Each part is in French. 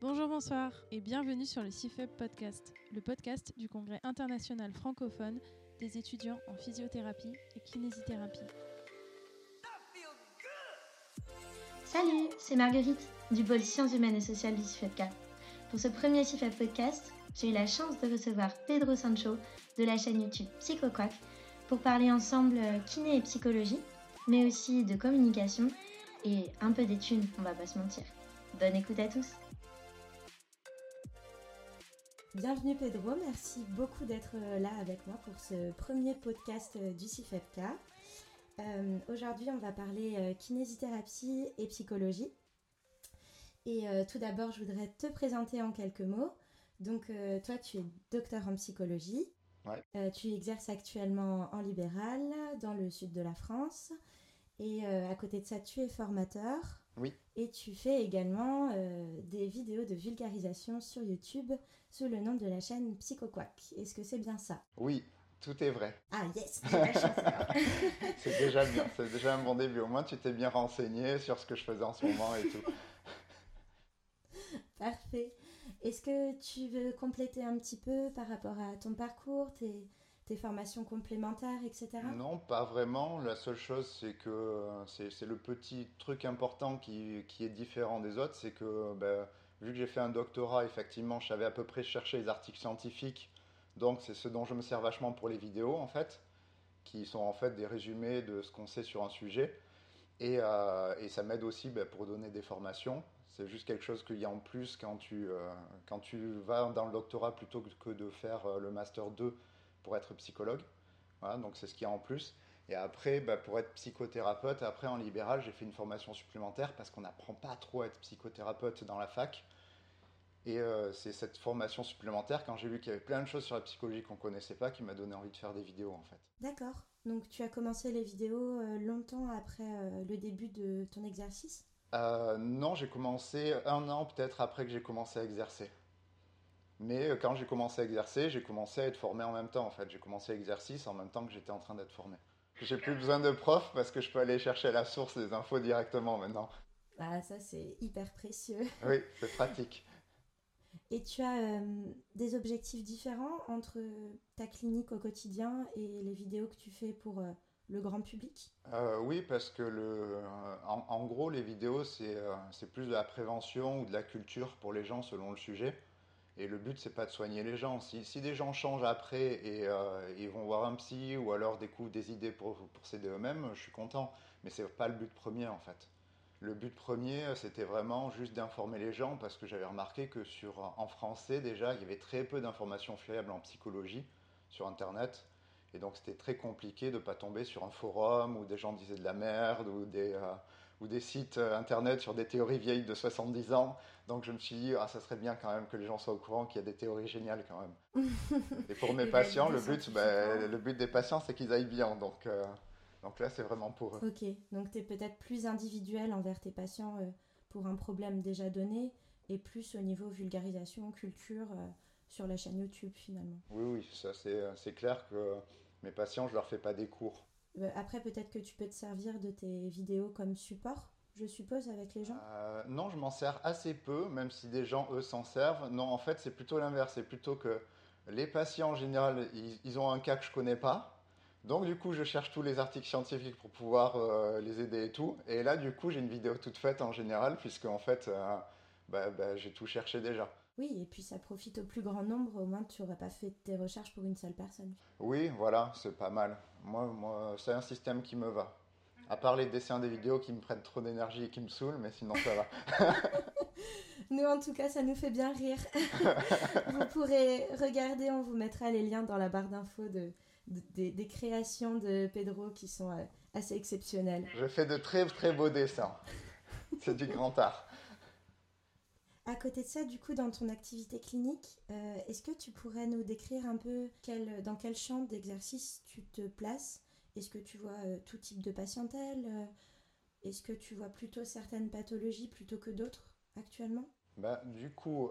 Bonjour, bonsoir et bienvenue sur le CIFEB Podcast, le podcast du Congrès international francophone des étudiants en physiothérapie et kinésithérapie. Salut, c'est Marguerite du pôle sciences humaines et sociales du CIFEBK. Pour ce premier CIFEB Podcast, j'ai eu la chance de recevoir Pedro Sancho de la chaîne YouTube PsychoQuack pour parler ensemble kiné et psychologie, mais aussi de communication et un peu d'études, on va pas se mentir. Bonne écoute à tous! Bienvenue Pedro, merci beaucoup d'être euh, là avec moi pour ce premier podcast euh, du CIFEPK. Euh, Aujourd'hui, on va parler euh, kinésithérapie et psychologie. Et tout d'abord, je voudrais te présenter en quelques mots. Donc, toi, tu es docteur en psychologie. Ouais. tu exerces actuellement en libéral dans le sud de la France. Et à côté de ça, tu es formateur. Oui. Et tu fais également euh, des vidéos de vulgarisation sur YouTube sous le nom de la chaîne PsychoQuack. Est-ce que c'est bien ça? Oui, tout est vrai. Ah yes C'est déjà bien, c'est déjà un bon début. Au moins tu t'es bien renseigné sur ce que je faisais en ce moment et tout. Parfait. Est-ce que tu veux compléter un petit peu par rapport à ton parcours, tes, tes formations complémentaires, etc. Non, pas vraiment. La seule chose, c'est que c'est le petit truc important qui, qui, est différent des autres, c'est que ben, vu que j'ai fait un doctorat, effectivement, je savais à peu près chercher les articles scientifiques. Donc c'est ce dont je me sers vachement pour les vidéos, en fait, qui sont en fait des résumés de ce qu'on sait sur un sujet. Et, euh, ça m'aide aussi ben, pour donner des formations. C'est juste quelque chose qu'il y a en plus quand tu, euh, quand tu vas dans le doctorat plutôt que de faire euh, le master 2 pour être psychologue. Voilà, donc c'est ce qu'il y a en plus. Et après, bah, pour être psychothérapeute, après en libéral, j'ai fait une formation supplémentaire parce qu'on n'apprend pas trop à être psychothérapeute dans la fac. Et euh, c'est cette formation supplémentaire, quand j'ai vu qu'il y avait plein de choses sur la psychologie qu'on ne connaissait pas, qui m'a donné envie de faire des vidéos en fait. D'accord. Donc tu as commencé les vidéos euh, longtemps après euh, le début de ton exercice? Non, j'ai commencé un an peut-être après que j'ai commencé à exercer. Mais euh, quand j'ai commencé à exercer, j'ai commencé à être formé en même temps. En fait, j'ai commencé l'exercice en même temps que j'étais en train d'être formé. J'ai plus besoin de prof parce que je peux aller chercher à la source des infos directement maintenant. Ah, ça c'est hyper précieux. Oui, c'est pratique. Et tu as euh, des objectifs différents entre ta clinique au quotidien et les vidéos que tu fais pour euh, le grand public? Euh, Oui, parce que le, en, en gros, les vidéos, c'est plus de la prévention ou de la culture pour les gens selon le sujet. Et le but, c'est pas de soigner les gens. Si, des gens changent après et euh, ils vont voir un psy ou alors découvrent des idées pour, pour s'aider eux-mêmes, je suis content. Mais c'est pas le but premier en fait. Le but premier, c'était vraiment juste d'informer les gens parce que j'avais remarqué que sur, en français déjà, il y avait très peu d'informations fiables en psychologie sur Internet. Et donc c'était très compliqué de ne pas tomber sur un forum où des gens disaient de la merde ou des, euh, ou des sites euh, internet sur des théories vieilles de 70 ans. Donc je me suis dit, ah, ça serait bien quand même que les gens soient au courant qu'il y a des théories géniales quand même. Et pour mes patients, le but, ben, le but des patients, c'est qu'ils aillent bien. Donc, euh, donc là, c'est vraiment pour eux. Ok, donc tu es peut-être plus individuel envers tes patients euh, pour un problème déjà donné et plus au niveau vulgarisation, culture euh, sur la chaîne YouTube finalement. Oui, oui, ça c'est clair que mes patients, je leur fais pas des cours. Euh, après, peut-être que tu peux te servir de tes vidéos comme support je suppose, avec les gens euh, Non, je m'en sers assez peu, même si des gens, eux, s'en servent. Non, en fait, c'est plutôt l'inverse. C'est plutôt que les patients, en général, ils, ont un cas que je connais pas. Donc, du coup, je cherche tous les articles scientifiques pour pouvoir euh, les aider et tout. Et là, du coup, j'ai une vidéo toute faite en général, puisque, en fait, bah, bah, j'ai tout cherché déjà. Oui, et puis ça profite au plus grand nombre, au moins tu n'aurais pas fait tes recherches pour une seule personne. Oui, voilà, c'est pas mal. Moi, moi c'est un système qui me va. À part les dessins des vidéos qui me prennent trop d'énergie et qui me saoulent, mais sinon ça va. nous, en tout cas, ça nous fait bien rire. vous pourrez regarder, on vous mettra les liens dans la barre d'infos de, de, de, des créations de Pedro qui sont euh, assez exceptionnelles. Je fais de très très beaux dessins. C'est du grand art. À côté de ça, du coup, dans ton activité clinique, euh, est-ce que tu pourrais nous décrire un peu dans quel champ d'exercice tu te places? Est-ce que tu vois euh, tout type de patientèle euh, Est-ce que tu vois plutôt certaines pathologies plutôt que d'autres actuellement? Bah, Du coup,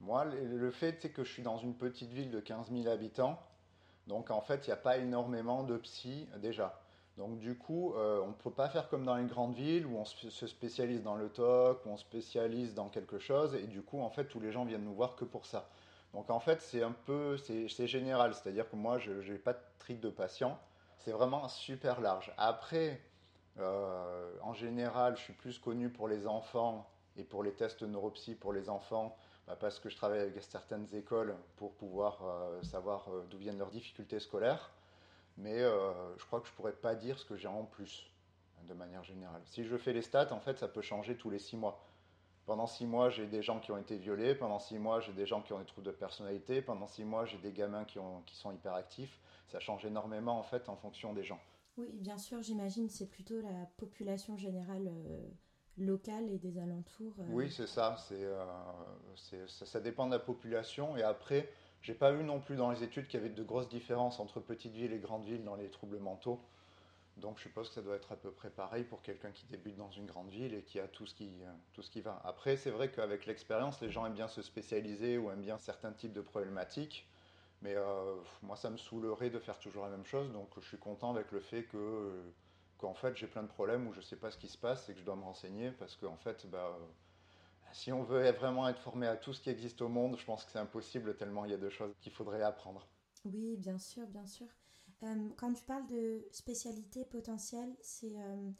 moi, le, le fait c'est que je suis dans une petite ville de 15 000 habitants. Donc en fait, il n'y a pas énormément de psy déjà. Donc du coup, on ne peut pas faire comme dans les grandes villes où on se spécialise dans le TOC, où on spécialise dans quelque chose, et du coup, en fait, tous les gens viennent nous voir que pour ça. Donc en fait, c'est un peu, c'est général, c'est-à-dire que moi, je n'ai pas de trick de patient. C'est vraiment super large. Après, euh, en général, je suis plus connu pour les enfants et pour les tests neuropsy pour les enfants, bah, parce que je travaille avec certaines écoles pour pouvoir euh, savoir euh, d'où viennent leurs difficultés scolaires. Mais je crois que je pourrais pas dire ce que j'ai en plus, de manière générale. Si je fais les stats, en fait, ça peut changer tous les six mois. Pendant six mois, j'ai des gens qui ont été violés. Pendant six mois, j'ai des gens qui ont des troubles de personnalité. Pendant six mois, j'ai des gamins qui, ont, qui sont hyperactifs. Ça change énormément en fait en fonction des gens. Oui, bien sûr, j'imagine c'est plutôt la population générale euh, locale et des alentours. Euh. Oui, c'est ça. Euh, c'est, ça. Ça dépend de la population. Et après, j'ai pas vu non plus dans les études qu'il y avait de grosses différences entre petites villes et grandes villes dans les troubles mentaux. Donc je suppose que ça doit être à peu près pareil pour quelqu'un qui débute dans une grande ville et qui a tout ce qui, euh, tout ce qui va. Après, c'est vrai qu'avec l'expérience, les gens aiment bien se spécialiser ou aiment bien certains types de problématiques. Mais euh, moi, ça me saoulerait de faire toujours la même chose. Donc je suis content avec le fait que, euh, qu'en fait, j'ai plein de problèmes où je ne sais pas ce qui se passe et que je dois me renseigner parce qu'en fait, bah, si on veut vraiment être formé à tout ce qui existe au monde, je pense que c'est impossible tellement il y a de choses qu'il faudrait apprendre. Oui, bien sûr, bien sûr. Euh, quand tu parles de spécialité potentielle, c'est, euh,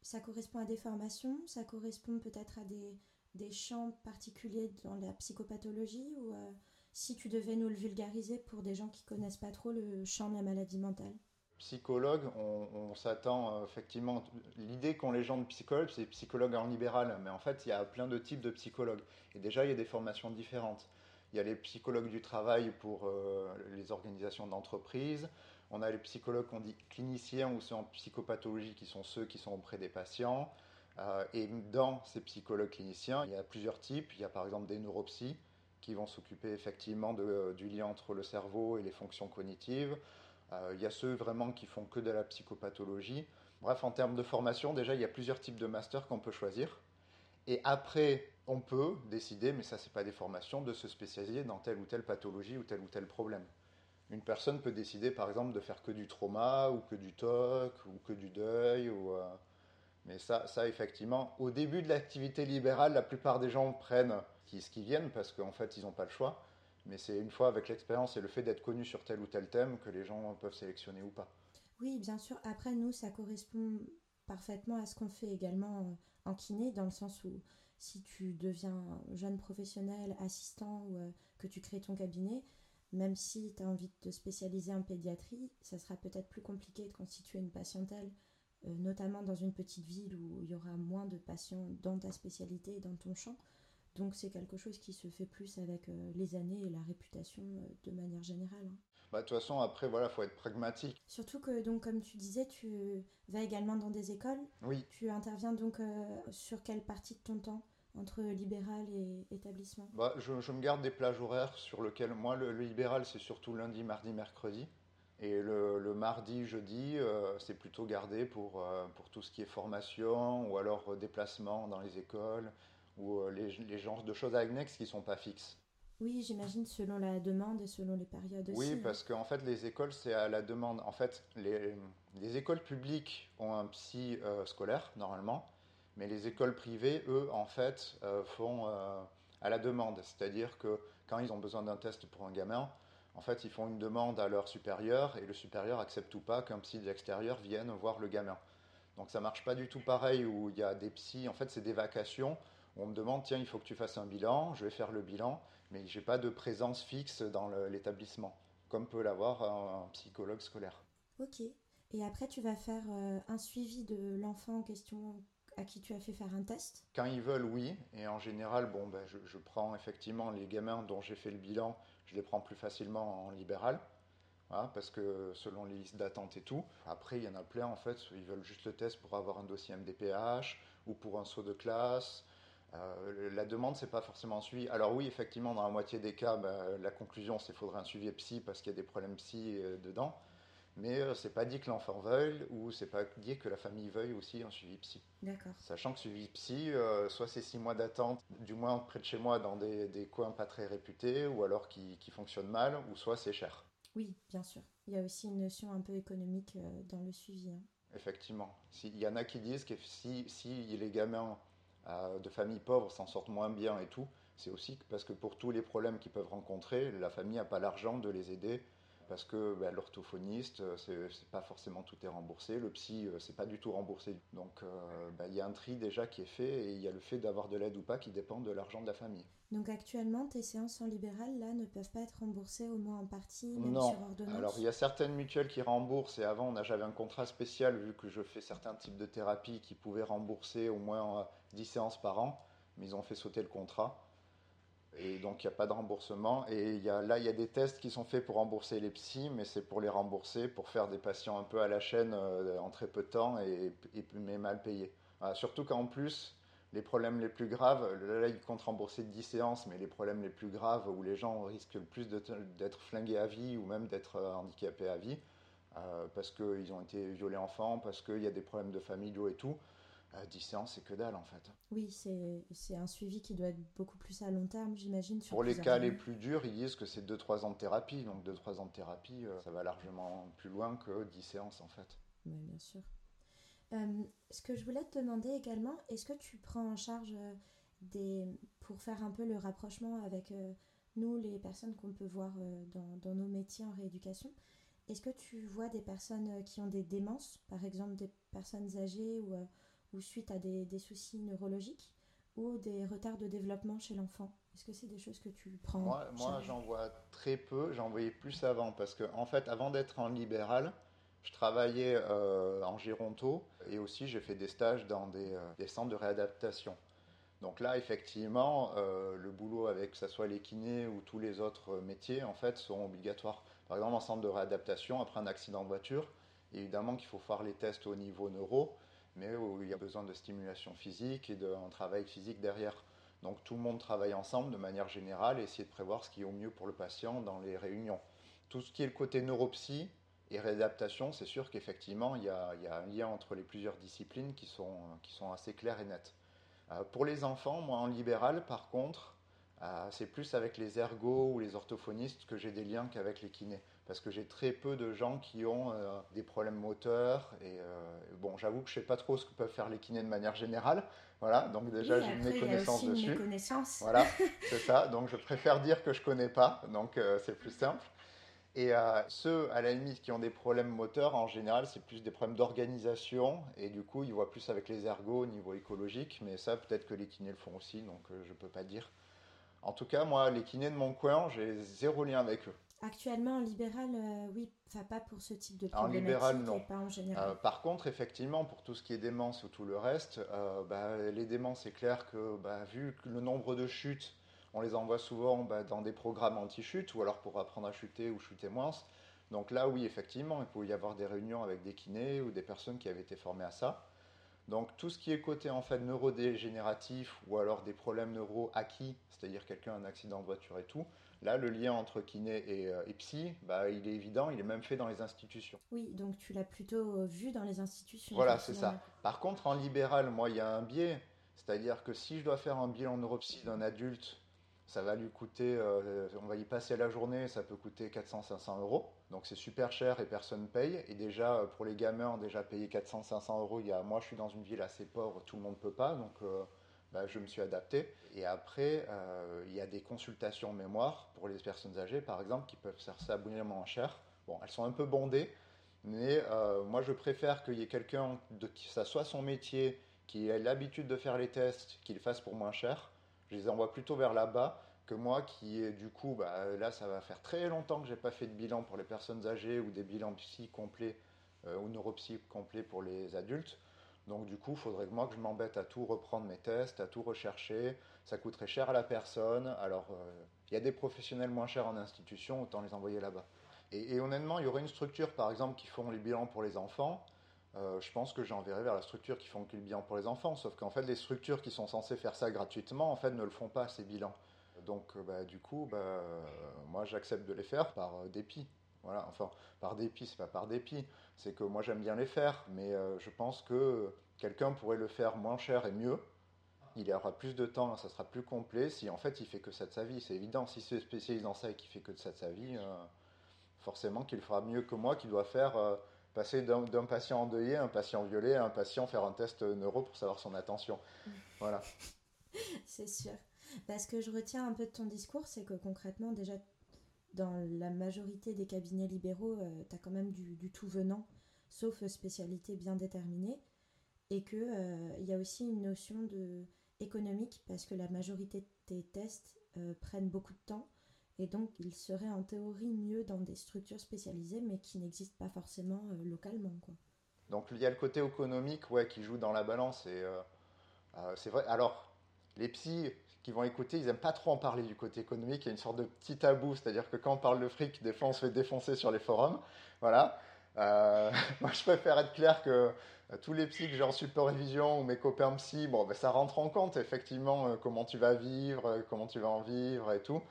ça correspond à des formations, ça correspond peut-être à des, des, champs particuliers dans la psychopathologie ou euh, si tu devais nous le vulgariser pour des gens qui connaissent pas trop le champ de la maladie mentale? Psychologue, on, s'attend effectivement. L'idée qu'ont les gens de psychologue, c'est psychologue en libéral, mais en fait, il y a plein de types de psychologues. Et déjà, il y a des formations différentes. Il y a les psychologues du travail pour les organisations d'entreprise. On a les psychologues qu'on dit cliniciens ou ceux en psychopathologie qui sont ceux qui sont auprès des patients. Euh, et dans ces psychologues cliniciens, il y a plusieurs types. Il y a par exemple des neuropsies qui vont s'occuper effectivement de, du lien entre le cerveau et les fonctions cognitives. Euh, il y a ceux vraiment qui font que de la psychopathologie. Bref, en termes de formation, déjà, il y a plusieurs types de masters qu'on peut choisir. Et après, on peut décider, mais ça, ce n'est pas des formations, de se spécialiser dans telle ou telle pathologie ou tel ou tel problème. Une personne peut décider, par exemple, de faire que du trauma ou que du TOC ou que du deuil. Euh, Mais ça, ça, effectivement, au début de l'activité libérale, la plupart des gens prennent ce qui viennent parce qu'en fait, ils n'ont pas le choix. Mais c'est une fois avec l'expérience et le fait d'être connu sur tel ou tel thème que les gens peuvent sélectionner ou pas. Oui, bien sûr. Après, nous, ça correspond parfaitement à ce qu'on fait également en kiné, dans le sens où si tu deviens jeune professionnel, assistant ou euh, que tu crées ton cabinet, même si tu as envie de te spécialiser en pédiatrie, ça sera peut-être plus compliqué de constituer une patientèle, euh, notamment dans une petite ville où il y aura moins de patients dans ta spécialité, dans ton champ. Donc c'est quelque chose qui se fait plus avec euh, les années et la réputation euh, de manière générale. Hein. Bah, de toute façon, après, voilà, faut être pragmatique. Surtout que, donc, comme tu disais, tu vas également dans des écoles. Oui. Tu interviens donc sur quelle partie de ton temps entre libéral et établissement? Bah, je, me garde des plages horaires sur lesquelles, moi, le, libéral, c'est surtout lundi, mardi, mercredi. Et le, mardi, jeudi, euh, c'est plutôt gardé pour, euh, pour tout ce qui est formation ou alors déplacement dans les écoles ou euh, les, les genres de choses annexes qui ne sont pas fixes. Oui, j'imagine selon la demande et selon les périodes aussi. Oui, parce qu'en fait, les écoles, c'est à la demande. En fait, les, les écoles publiques ont un psy scolaire, normalement. Mais les écoles privées, eux, en fait, euh, font euh, à la demande. C'est-à-dire que quand ils ont besoin d'un test pour un gamin, en fait, ils font une demande à leur supérieur et le supérieur accepte ou pas qu'un psy de l'extérieur vienne voir le gamin. Donc ça marche pas du tout pareil où il y a des psys, en fait, c'est des vacations. On me demande, tiens, il faut que tu fasses un bilan, je vais faire le bilan, mais j'ai pas de présence fixe dans l'établissement, comme peut l'avoir un, psychologue scolaire. Ok. Et après, tu vas faire euh, un suivi de l'enfant en question à qui tu as fait faire un test? Quand ils veulent, oui. Et en général, bon, ben, je, prends effectivement les gamins dont j'ai fait le bilan, je les prends plus facilement en libéral. parce que selon les listes d'attente et tout. Après, il y en a plein, en fait, ils veulent juste le test pour avoir un dossier MDPH ou pour un saut de classe. Euh, la demande, c'est pas forcément suivi. Alors oui, effectivement, dans la moitié des cas, ben, la conclusion, c'est qu'il faudrait un suivi psy parce qu'il y a des problèmes psy euh, dedans. Mais euh, c'est pas dit que l'enfant veuille ou c'est pas dit que la famille veuille aussi un suivi psy. D'accord. Sachant que suivi psy, euh, soit c'est six mois d'attente, du moins près de chez moi, dans des, des coins pas très réputés, ou alors qui, qui fonctionnent mal, ou soit c'est cher. Oui, bien sûr. Il y a aussi une notion un peu économique dans le suivi. Hein. effectivement. Il y en a qui disent que si, si les gamins de familles pauvres s'en sortent moins bien et tout, c'est aussi parce que pour tous les problèmes qu'ils peuvent rencontrer, la famille n'a pas l'argent de les aider parce que ben, l'orthophoniste, euh, c'est pas forcément tout est remboursé, le psy, euh, c'est pas du tout remboursé. Donc euh, ben, il y a un tri déjà qui est fait et il y a le fait d'avoir de l'aide ou pas qui dépend de l'argent de la famille. Donc actuellement, tes séances en libéral là ne peuvent pas être remboursées au moins en partie, même non. sur ordonnance. Alors il y a certaines mutuelles qui remboursent et avant j'avais un contrat spécial vu que je fais certains types de thérapies qui pouvaient rembourser au moins 10 séances par an, mais ils ont fait sauter le contrat. Et donc, il n'y a pas de remboursement. Et y a, là, il y a des tests qui sont faits pour rembourser les psys, mais c'est pour les rembourser, pour faire des patients un peu à la chaîne euh, en très peu de temps et, mais mal payés. surtout qu'en plus, les problèmes les plus graves, là, ils comptent rembourser 10 séances, mais les problèmes les plus graves où les gens risquent le plus d'être flingués à vie ou même d'être euh, handicapés à vie, euh, parce qu'ils ont été violés enfants, parce qu'il y a des problèmes de familiaux et tout, 10 séances, c'est que dalle en fait. Oui, c'est un suivi qui doit être beaucoup plus à long terme, j'imagine. Pour les cas les plus durs, ils disent que c'est 2-3 ans de thérapie. Donc 2-3 ans de thérapie, euh, ça va largement plus loin que 10 séances en fait. Oui, bien sûr. Euh, ce que je voulais te demander également, est-ce que tu prends en charge euh, des, pour faire un peu le rapprochement avec nous, les personnes qu'on peut voir dans, dans, nos métiers en rééducation, est-ce que tu vois des personnes qui ont des démences, par exemple des personnes âgées ou ou suite à des, des, soucis neurologiques ou des retards de développement chez l'enfant Est-ce que c'est des choses que tu prends Moi, moi j'en vois très peu, j'en voyais plus avant, parce que en fait, avant d'être en libéral, je travaillais euh, en Géronto et aussi j'ai fait des stages dans des, euh, des, centres de réadaptation. Donc là, effectivement, euh, le boulot avec que ce soit les kinés ou tous les autres métiers, en fait, sont obligatoires. Par exemple, en centre de réadaptation, après un accident de voiture, évidemment qu'il faut faire les tests au niveau neuro, mais où il y a besoin de stimulation physique et d'un travail physique derrière. Donc tout le monde travaille ensemble de manière générale et essayer de prévoir ce qui est au mieux pour le patient dans les réunions. Tout ce qui est le côté neuropsy et réadaptation, c'est sûr qu'effectivement, il, il, y a un lien entre les plusieurs disciplines qui sont, qui sont assez clairs et nets. Euh, pour les enfants, moi en libéral, par contre, euh, c'est plus avec les ergots ou les orthophonistes que j'ai des liens qu'avec les kinés parce que j'ai très peu de gens qui ont euh, des problèmes moteurs. Et euh, bon, j'avoue que je ne sais pas trop ce que peuvent faire les kinés de manière générale. Voilà, donc déjà j'ai une méconnaissance dessus. Voilà, c'est ça. Donc je préfère dire que je connais pas, donc euh, c'est plus simple. Et ceux, à la limite, qui ont des problèmes moteurs, en général, c'est plus des problèmes d'organisation. Et du coup, ils voient plus avec les ergots au niveau écologique. Mais ça, peut-être que les kinés le font aussi, donc je ne peux pas dire. En tout cas, moi, les kinés de mon coin, j'ai zéro lien avec eux. Actuellement, en libéral, euh, oui, enfin pas pour ce type de problématique. En libéral, non. Pas en général. Euh, par contre, effectivement, pour tout ce qui est démence ou tout le reste, euh, bah, les démences, c'est clair que bah, vu le nombre de chutes, on les envoie souvent bah, dans des programmes anti-chute ou alors pour apprendre à chuter ou chuter moins. Donc là, oui, effectivement, il peut y avoir des réunions avec des kinés ou des personnes qui avaient été formées à ça. Donc tout ce qui est côté en fait neurodégénératif ou alors des problèmes neuro acquis, c'est-à-dire quelqu'un a un accident de voiture et tout, Là, le lien entre kiné euh, et, psy, bah, il est évident, il est même fait dans les institutions. Oui, donc tu l'as plutôt euh, vu dans les institutions. Voilà, c'est ça. Par contre, en libéral, moi, il y a un biais. C'est-à-dire que si je dois faire un bilan neuropsy d'un adulte, ça va lui coûter, euh, on va y passer la journée, ça peut coûter 400-500 euros. Donc c'est super cher et personne paye. Et déjà, pour les gamins, déjà payer 400-500 euros, il y a, moi je suis dans une ville assez pauvre, tout le monde ne peut pas. Donc bah, je me suis adapté. Et après, euh, il y a des consultations mémoire pour les personnes âgées, par exemple, qui peuvent faire ça abonnément cher. Bon, elles sont un peu bondées, mais euh, moi, je préfère qu'il y ait quelqu'un, que ça soit son métier, qui ait l'habitude de faire les tests, qu'il fasse pour moins cher. Je les envoie plutôt vers là-bas que moi qui, du coup, bah, là, ça va faire très longtemps que j'ai pas fait de bilan pour les personnes âgées ou des bilans psy complets euh, ou neuropsy complets pour les adultes. Donc du coup, il faudrait que moi que je m'embête à tout reprendre mes tests, à tout rechercher. Ça coûterait cher à la personne. Alors, euh, il y a des professionnels moins chers en institution, autant les envoyer là-bas. Et, honnêtement, il y aurait une structure, par exemple, qui font les bilans pour les enfants. Euh, je pense que j'enverrai vers la structure qui font le bilan pour les enfants. Sauf qu'en fait, les structures qui sont censées faire ça gratuitement, en fait, ne le font pas, ces bilans. Donc, euh, bah, du coup, bah, moi, j'accepte de les faire par dépit. Voilà, enfin, par dépit, c'est pas par dépit, c'est que moi j'aime bien les faire, mais euh, je pense que quelqu'un pourrait le faire moins cher et mieux. Il y aura plus de temps, ça sera plus complet si en fait il fait que ça de sa vie. C'est évident, si c'est spécialiste dans ça et qu'il fait que de ça de sa vie, euh, forcément qu'il fera mieux que moi qui doit faire passer d'un patient endeuillé à un patient violé à un patient faire un test neuro pour savoir son attention. Voilà. c'est sûr. Parce que je retiens un peu de ton discours, c'est que concrètement, déjà, dans la majorité des cabinets libéraux, euh, tu as quand même du, tout venant, sauf spécialité bien déterminée. Et qu'il euh, y a aussi une notion de économique, parce que la majorité des tests euh, prennent beaucoup de temps. Et donc, il serait en théorie mieux dans des structures spécialisées, mais qui n'existent pas forcément localement. Quoi. Donc, il y a le côté économique ouais, qui joue dans la balance. Et c'est vrai. Alors, les psys, qui vont écouter, ils n'aiment pas trop en parler du côté économique. Il y a une sorte de petit tabou, c'est-à-dire que quand on parle de fric, des fois on se fait défoncer sur les forums. Voilà. Euh, moi, je préfère être clair que euh, tous les psys que j'ai en supervision ou mes copains psy, bon, ben, ça rentre en compte effectivement euh, comment tu vas vivre, comment tu vas en vivre et tout.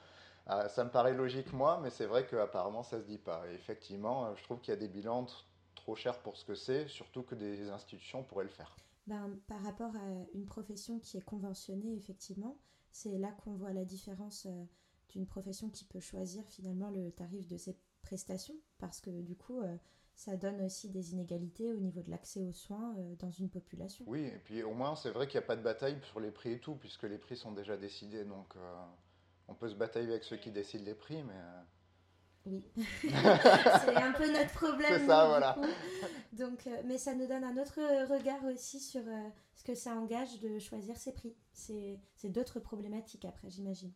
ça me paraît logique moi, mais c'est vrai qu'apparemment ça se dit pas. Et effectivement, je trouve qu'il y a des bilans trop chers pour ce que c'est, surtout que des institutions pourraient le faire. Ben, par rapport à une profession qui est conventionnée, effectivement, c'est là qu'on voit la différence euh, d'une profession qui peut choisir finalement le tarif de ses prestations, parce que du coup, euh, ça donne aussi des inégalités au niveau de l'accès aux soins euh, dans une population. Oui, et puis au moins, c'est vrai qu'il n'y a pas de bataille sur les prix et tout, puisque les prix sont déjà décidés, donc on peut se batailler avec ceux qui décident les prix, mais... Oui, c'est un peu notre problème. C'est ça, voilà. Donc, mais ça nous donne un autre regard aussi sur ce que ça engage de choisir ses prix. C'est d'autres problématiques après, j'imagine,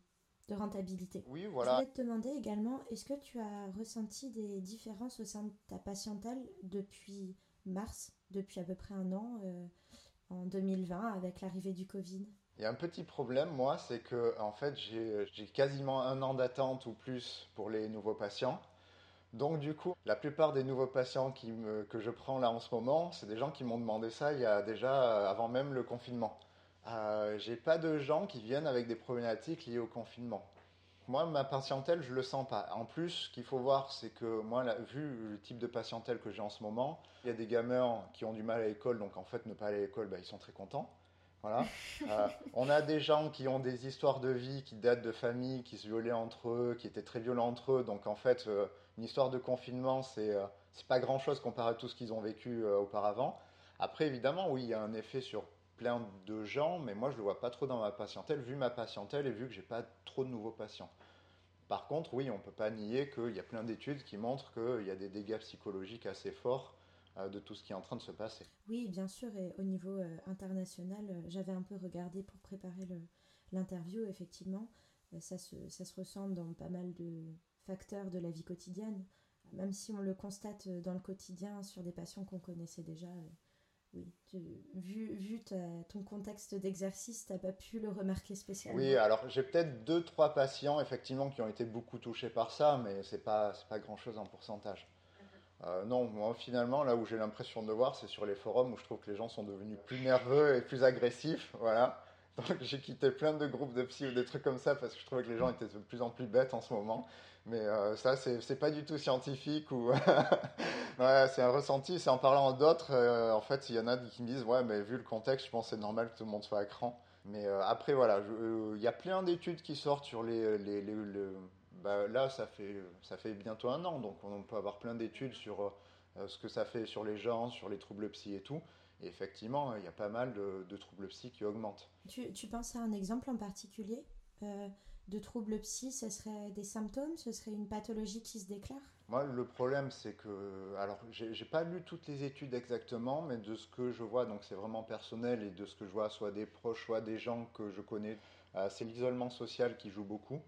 de rentabilité. Oui, voilà. Je voulais te demander également, est-ce que tu as ressenti des différences au sein de ta patientèle depuis mars, depuis à peu près un an, euh, en 2020, avec l'arrivée du Covid? Il y a un petit problème, moi, c'est que en fait, j'ai quasiment un an d'attente ou plus pour les nouveaux patients. Donc du coup, la plupart des nouveaux patients que je prends là en ce moment, c'est des gens qui m'ont demandé ça il y a déjà euh, avant même le confinement. Euh, j'ai pas de gens qui viennent avec des problématiques liées au confinement. Moi, ma patientèle, je le sens pas. En plus, ce qu'il faut voir, c'est que moi, vu le type de patientèle que j'ai en ce moment, il y a des gamins qui ont du mal à l'école, donc en fait, ne pas aller à l'école, bah, ils sont très contents. Euh, on a des gens qui ont des histoires de vie qui datent de familles, qui se violaient entre eux, qui étaient très violents entre eux. Donc en fait, euh, une histoire de confinement, c'est euh, pas grand chose comparé à tout ce qu'ils ont vécu auparavant. Après, évidemment, oui, il y a un effet sur plein de gens, mais moi je le vois pas trop dans ma patientèle, vu ma patientèle et vu que j'ai pas trop de nouveaux patients. Par contre, oui, on peut pas nier qu'il y a plein d'études qui montrent qu'il y a des dégâts psychologiques assez forts euh, de tout ce qui est en train de se passer. Oui, bien sûr, et au niveau euh, international, euh, j'avais un peu regardé pour préparer l'interview, effectivement, ça se, ça se ressent dans pas mal de facteurs de la vie quotidienne, même si on le constate dans le quotidien sur des patients qu'on connaissait déjà. Oui, vu, vu ton contexte d'exercice, tu n'as pas pu le remarquer spécialement. Oui, alors j'ai peut-être deux, trois patients effectivement qui ont été beaucoup touchés par ça, mais ce n'est pas, pas grand-chose en pourcentage. Euh, non, moi finalement, là où j'ai l'impression de voir, c'est sur les forums où je trouve que les gens sont devenus plus nerveux et plus agressifs. Voilà. Donc j'ai quitté plein de groupes de psy ou des trucs comme ça parce que je trouvais que les gens étaient de plus en plus bêtes en ce moment. Mais euh, ça, c'est pas du tout scientifique ou. ouais, c'est un ressenti. C'est en parlant d'autres, euh, en fait, il y en a qui me disent Ouais, mais vu le contexte, je pense que c'est normal que tout le monde soit à cran. Mais après, voilà, il y a plein d'études qui sortent sur les, bah, là, ça fait, ça fait bientôt un an, donc on peut avoir plein d'études sur euh, ce que ça fait sur les gens, sur les troubles psy et tout. Et effectivement, il y a pas mal de, troubles psy qui augmentent. Tu, tu, penses à un exemple en particulier euh, de troubles psy Ce serait des symptômes Ce serait une pathologie qui se déclare? Moi, le problème, c'est que. Alors, j'ai pas lu toutes les études exactement, mais de ce que je vois, donc c'est vraiment personnel, et de ce que je vois, soit des proches, soit des gens que je connais, euh, c'est l'isolement social qui joue beaucoup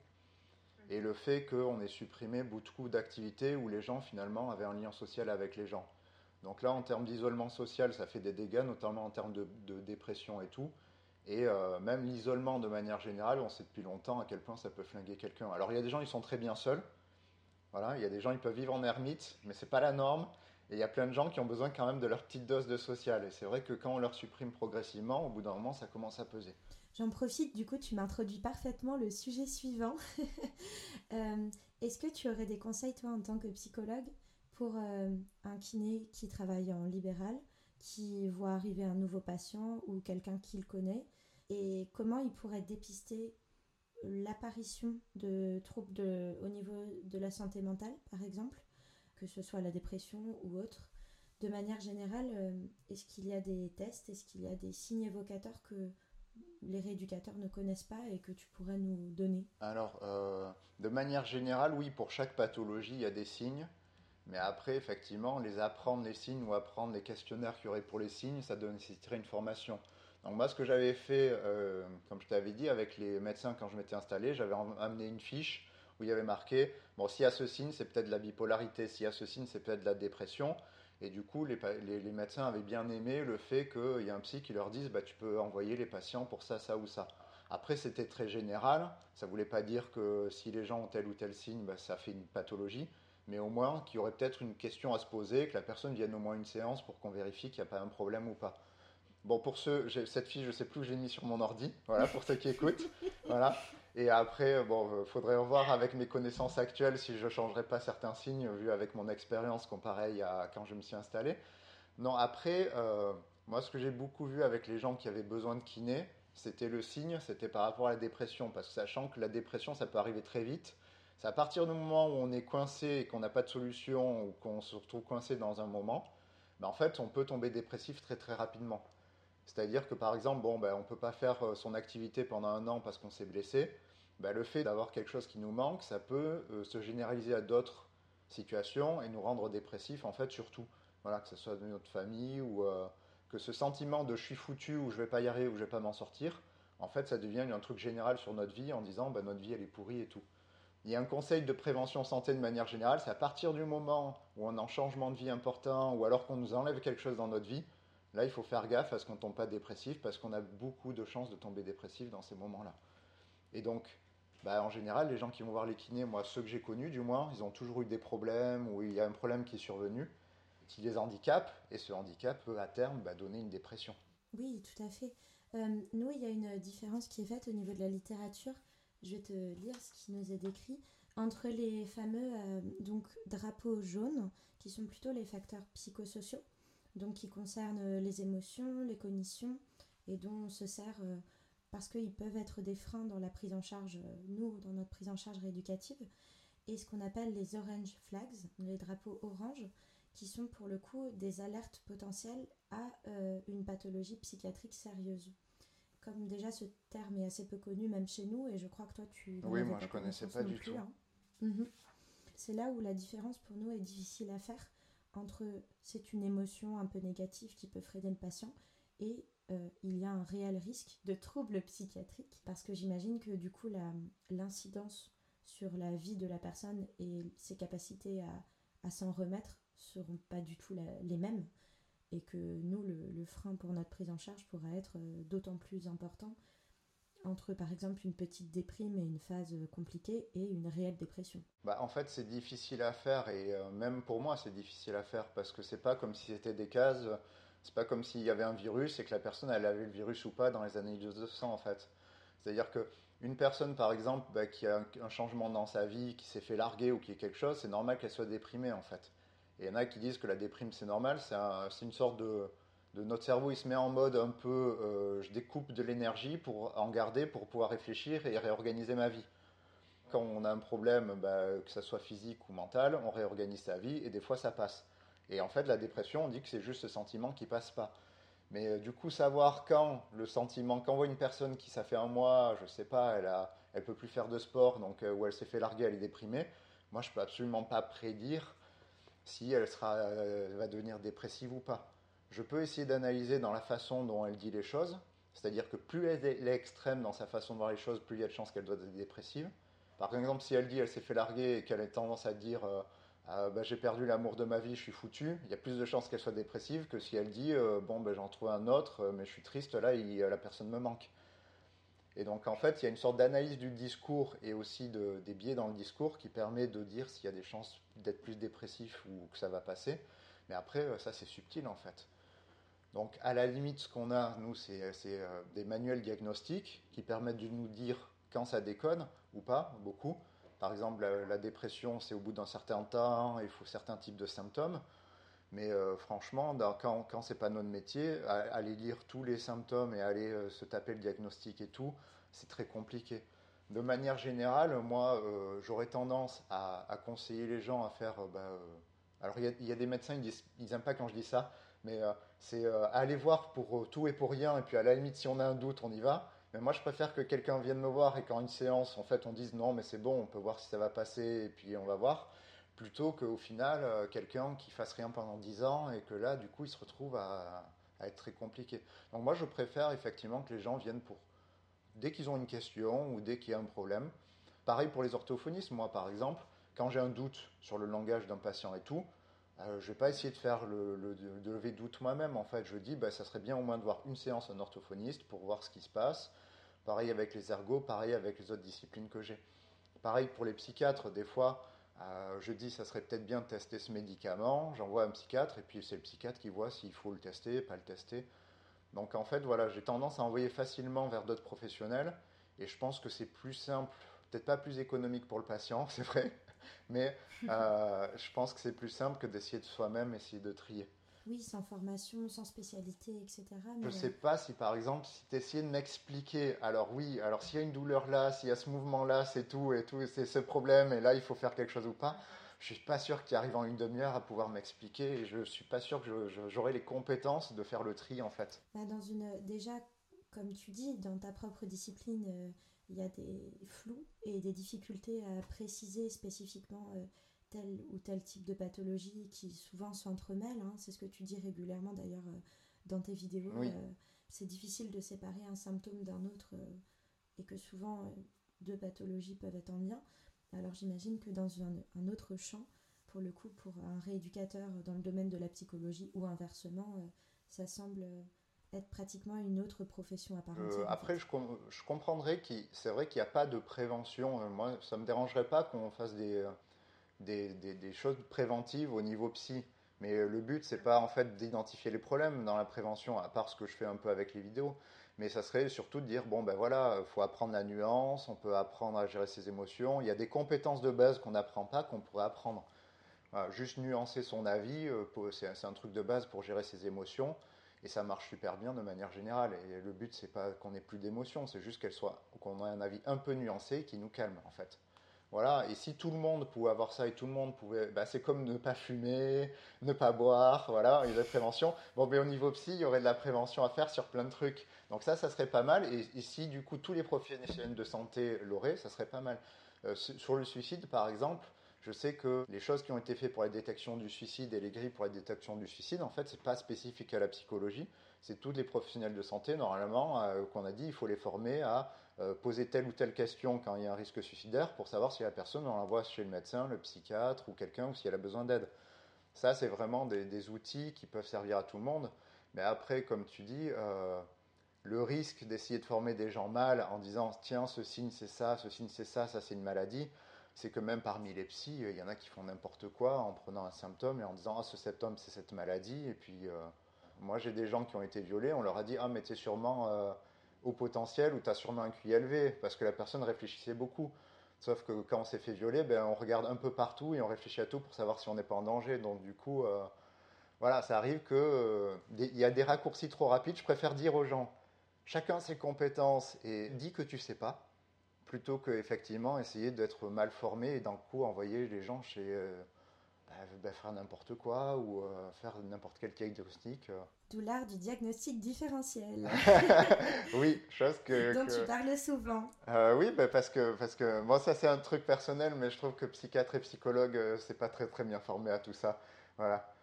et le fait qu'on ait supprimé beaucoup d'activités où les gens finalement avaient un lien social avec les gens. Donc là, en termes d'isolement social, ça fait des dégâts, notamment en termes de, dépression et tout. Et euh, même l'isolement de manière générale, on sait depuis longtemps à quel point ça peut flinguer quelqu'un. Alors il y a des gens, ils sont très bien seuls. Voilà, il y a des gens, ils peuvent vivre en ermite, mais c'est pas la norme. Et il y a plein de gens qui ont besoin quand même de leur petite dose de social. Et c'est vrai que quand on leur supprime progressivement, au bout d'un moment, ça commence à peser. J'en profite, du coup, tu m'introduis parfaitement le sujet suivant. Euh, est-ce que tu aurais des conseils, toi, en tant que psychologue, pour euh, un kiné qui travaille en libéral, qui voit arriver un nouveau patient ou quelqu'un qu'il connaît, et comment il pourrait dépister l'apparition de troubles au niveau de la santé mentale, par exemple, que ce soit la dépression ou autre, de manière générale, est-ce qu'il y a des tests, est-ce qu'il y a des signes évocateurs que les rééducateurs ne connaissent pas et que tu pourrais nous donner Alors, de manière générale, oui, pour chaque pathologie, il y a des signes. Mais après, effectivement, les apprendre les signes ou apprendre les questionnaires qu'il y aurait pour les signes, ça nécessiterait une formation. Donc moi, ce que j'avais fait, euh, comme je t'avais dit, avec les médecins quand je m'étais installé, j'avais amené une fiche où il y avait marqué, bon, s'il y a ce signe, c'est peut-être la bipolarité, s'il y a ce signe, c'est peut-être la dépression. Et du coup, les, médecins avaient bien aimé le fait qu'il y a un psy qui leur dise, bah, tu peux envoyer les patients pour ça, ça ou ça. Après, c'était très général. Ça ne voulait pas dire que si les gens ont tel ou tel signe, bah, ça fait une pathologie mais au moins qu'il y aurait peut-être une question à se poser, que la personne vienne au moins une séance pour qu'on vérifie qu'il n'y a pas un problème ou pas. Bon, pour ceux, cette fiche, je ne sais plus où je l'ai mis sur mon ordi, voilà, pour ceux qui écoutent. voilà. Et après, bon, euh, faudrait revoir avec mes connaissances actuelles si je changerais pas certains signes, vu avec mon expérience comparée à quand je me suis installé. Non, après, euh, moi, ce que j'ai beaucoup vu avec les gens qui avaient besoin de kiné, c'était le signe, c'était par rapport à la dépression, parce que sachant que la dépression, ça peut arriver très vite, c'est à partir du moment où on est coincé et qu'on n'a pas de solution ou qu'on se retrouve coincé dans un moment, ben en fait, on peut tomber dépressif très très rapidement. C'est-à-dire que par exemple, bon, ben, on ne peut pas faire euh, son activité pendant un an parce qu'on s'est blessé. Ben, le fait d'avoir quelque chose qui nous manque, ça peut euh, se généraliser à d'autres situations et nous rendre dépressifs, en fait, surtout. Voilà, que ce soit de notre famille ou euh, que ce sentiment de je suis foutu ou je vais pas y arriver ou je vais pas m'en sortir, en fait, ça devient un truc général sur notre vie en disant ben, notre vie elle est pourrie et tout. Il y a un conseil de prévention santé de manière générale, c'est à partir du moment où on a un changement de vie important ou alors qu'on nous enlève quelque chose dans notre vie, là il faut faire gaffe à ce qu'on tombe pas dépressif parce qu'on a beaucoup de chances de tomber dépressif dans ces moments-là. Et donc, bah, en général, les gens qui vont voir les kinés, moi ceux que j'ai connus du moins, ils ont toujours eu des problèmes ou il y a un problème qui est survenu, qui les handicape et ce handicap peut à terme bah, donner une dépression. Oui, tout à fait. Euh, nous, il y a une différence qui est faite au niveau de la littérature je vais te lire ce qui nous est décrit. Entre les fameux euh, donc, drapeaux jaunes, qui sont plutôt les facteurs psychosociaux, donc qui concernent les émotions, les cognitions, et dont on se sert euh, parce qu'ils peuvent être des freins dans la prise en charge, euh, nous, dans notre prise en charge rééducative, et ce qu'on appelle les orange flags, les drapeaux orange, qui sont pour le coup des alertes potentielles à une pathologie psychiatrique sérieuse comme déjà ce terme est assez peu connu même chez nous et je crois que toi tu oui moi je connaissais pas du tout hein. mhm. c'est là où la différence pour nous est difficile à faire entre c'est une émotion un peu négative qui peut freiner le patient et euh, il y a un réel risque de trouble psychiatrique parce que j'imagine que du coup l'incidence sur la vie de la personne et ses capacités à, à s'en remettre seront pas du tout les mêmes et que nous, le, frein pour notre prise en charge pourrait être euh, d'autant plus important entre par exemple une petite déprime et une phase euh, compliquée et une réelle dépression. Bah, En fait, c'est difficile à faire et même pour moi, c'est difficile à faire parce que c'est pas comme si c'était des cases, c'est pas comme s'il y avait un virus et que la personne elle avait le virus ou pas dans les années 200 en fait. C'est-à-dire que une personne par exemple bah, qui a un changement dans sa vie, qui s'est fait larguer ou qui est quelque chose, c'est normal qu'elle soit déprimée en fait. Et il y en a qui disent que la déprime c'est normal, c'est une sorte de, notre cerveau, il se met en mode un peu euh, je découpe de l'énergie pour en garder, pour pouvoir réfléchir et réorganiser ma vie. Quand on a un problème, bah, que ce soit physique ou mental, on réorganise sa vie et des fois ça passe. Et en fait, la dépression, on dit que c'est juste ce sentiment qui passe pas. Mais euh, du coup, savoir quand le sentiment, quand on voit une personne qui, ça fait un mois, je sais pas, elle a, elle peut plus faire de sport, donc euh, où elle s'est fait larguer, elle est déprimée. Moi, je peux absolument pas prédire si elle sera, euh, va devenir dépressive ou pas. Je peux essayer d'analyser dans la façon dont elle dit les choses, c'est-à-dire que plus elle est extrême dans sa façon de voir les choses, plus il y a de chances qu'elle doit être dépressive. Par exemple, si elle dit elle s'est fait larguer et qu'elle a tendance à dire euh, ah, bah, j'ai perdu l'amour de ma vie, je suis foutu, il y a plus de chances qu'elle soit dépressive que si elle dit euh, bon ben j'en trouve un autre, mais je suis triste là, la personne me manque. Et donc en fait, il y a une sorte d'analyse du discours et aussi des biais dans le discours qui permet de dire s'il y a des chances d'être plus dépressif ou que ça va passer. Mais après, euh, ça c'est subtil en fait. Donc à la limite, ce qu'on a, nous, c'est euh, des manuels diagnostiques qui permettent de nous dire quand ça déconne ou pas, beaucoup. Par exemple, la, dépression, c'est au bout d'un certain temps, il faut certains types de symptômes. Mais euh, franchement, quand, quand c'est pas notre métier, aller lire tous les symptômes et aller euh, se taper le diagnostic et tout, c'est très compliqué. De manière générale, moi, euh, j'aurais tendance à, conseiller les gens à faire bah, Alors il y, a des médecins, ils n'aiment pas quand je dis ça, mais c'est aller voir pour tout et pour rien, et puis à la limite, si on a un doute, on y va. Mais moi, je préfère que quelqu'un vienne me voir et qu'en une séance, en fait, on dise non, mais c'est bon, on peut voir si ça va passer et puis on va voir, plutôt qu'au final, euh, quelqu'un qui fasse rien pendant 10 ans et que là, du coup, il se retrouve à, être très compliqué. Donc moi, je préfère effectivement que les gens viennent pour dès qu'ils ont une question ou dès qu'il y a un problème. Pareil pour les orthophonistes, moi, par exemple, quand j'ai un doute sur le langage d'un patient et tout, euh, je ne vais pas essayer de faire le, lever doute moi-même. En fait, je dis, bah, ça serait bien au moins de voir une séance en orthophoniste pour voir ce qui se passe. Pareil avec les ergots, pareil avec les autres disciplines que j'ai. Pareil pour les psychiatres, des fois, euh, je dis, ça serait peut-être bien de tester ce médicament. J'envoie un psychiatre et puis c'est le psychiatre qui voit s'il faut le tester, pas le tester. Donc en fait, voilà, j'ai tendance à envoyer facilement vers d'autres professionnels et je pense que c'est plus simple, peut-être pas plus économique pour le patient, c'est vrai, mais euh, je pense que c'est plus simple que d'essayer de soi-même essayer de trier. Oui, sans formation, sans spécialité, etc. Je ne sais pas si par exemple, si tu essayais de m'expliquer, alors oui, alors s'il y a une douleur là, s'il y a ce mouvement là, c'est tout et tout, c'est ce problème et là il faut faire quelque chose ou pas, je suis pas sûr qu'il arrive en une demi-heure à pouvoir m'expliquer et je suis pas sûr que j'aurai les compétences de faire le tri en fait. Bah, dans une, déjà, comme tu dis, dans ta propre discipline, euh, il y a des flous et des difficultés à préciser spécifiquement euh, tel ou tel type de pathologie qui souvent s'entremêlent. Hein. C'est ce que tu dis régulièrement d'ailleurs euh, dans tes vidéos. Euh, c'est difficile de séparer un symptôme d'un autre et que souvent deux pathologies peuvent être en lien. Alors j'imagine que dans un, autre champ, pour le coup, pour un rééducateur dans le domaine de la psychologie ou inversement, ça semble être pratiquement une autre profession à part entière. Euh, après, je, je, comprendrais que c'est vrai qu'il n'y a pas de prévention. Euh, moi, ça ne me dérangerait pas qu'on fasse des, euh, des, choses préventives au niveau psy. Mais le but, c'est pas en fait d'identifier les problèmes dans la prévention, à part ce que je fais un peu avec les vidéos. Mais ça serait surtout de dire bon ben voilà, faut apprendre la nuance, on peut apprendre à gérer ses émotions. Il y a des compétences de base qu'on n'apprend pas, qu'on pourrait apprendre. juste nuancer son avis, c'est un truc de base pour gérer ses émotions. Et ça marche super bien de manière générale. Et le but, c'est pas qu'on ait plus d'émotions, c'est juste qu'elle soit, qu'on ait un avis un peu nuancé qui nous calme, en fait. Voilà. Et si tout le monde pouvait avoir ça et tout le monde pouvait, bah, c'est comme ne pas fumer, ne pas boire, voilà, il y a de la prévention. Bon, mais au niveau psy, il y aurait de la prévention à faire sur plein de trucs. Donc ça, ça serait pas mal. Et, si du coup tous les professionnels de santé l'auraient, ça serait pas mal. Euh, sur le suicide, par exemple, je sais que les choses qui ont été faites pour la détection du suicide et les grilles pour la détection du suicide, en fait, c'est pas spécifique à la psychologie. C'est tous les professionnels de santé, normalement, euh, qu'on a dit, il faut les former à poser telle ou telle question quand il y a un risque suicidaire pour savoir si la personne, on l'envoie chez le médecin, le psychiatre ou quelqu'un, ou si elle a besoin d'aide. Ça, c'est vraiment des, outils qui peuvent servir à tout le monde. Mais après, comme tu dis, euh, le risque d'essayer de former des gens mal en disant tiens, ce signe c'est ça, ce signe c'est ça, ça c'est une maladie, c'est que même parmi les psys, il y en a qui font n'importe quoi en prenant un symptôme et en disant ah ce symptôme c'est cette maladie et puis euh, moi j'ai des gens qui ont été violés, on leur a dit ah mais tu es sûrement euh, au potentiel ou tu as sûrement un QI élevé parce que la personne réfléchissait beaucoup. Sauf que quand on s'est fait violer, ben, on regarde un peu partout et on réfléchit à tout pour savoir si on n'est pas en danger. Donc du coup, euh, voilà, ça arrive qu'il y a des raccourcis trop rapides. Je préfère dire aux gens, chacun ses compétences et dis que tu sais pas plutôt que effectivement essayer d'être mal formé et d'un coup envoyer les gens chez euh, bah, bah, faire n'importe quoi ou euh, faire n'importe quel diagnostic. Euh. D'où l'art du diagnostic différentiel. oui, chose que dont tu parles souvent. oui, bah, parce que parce que moi ça c'est un truc personnel, mais je trouve que psychiatre et psychologue c'est pas très très bien formé à tout ça. Voilà.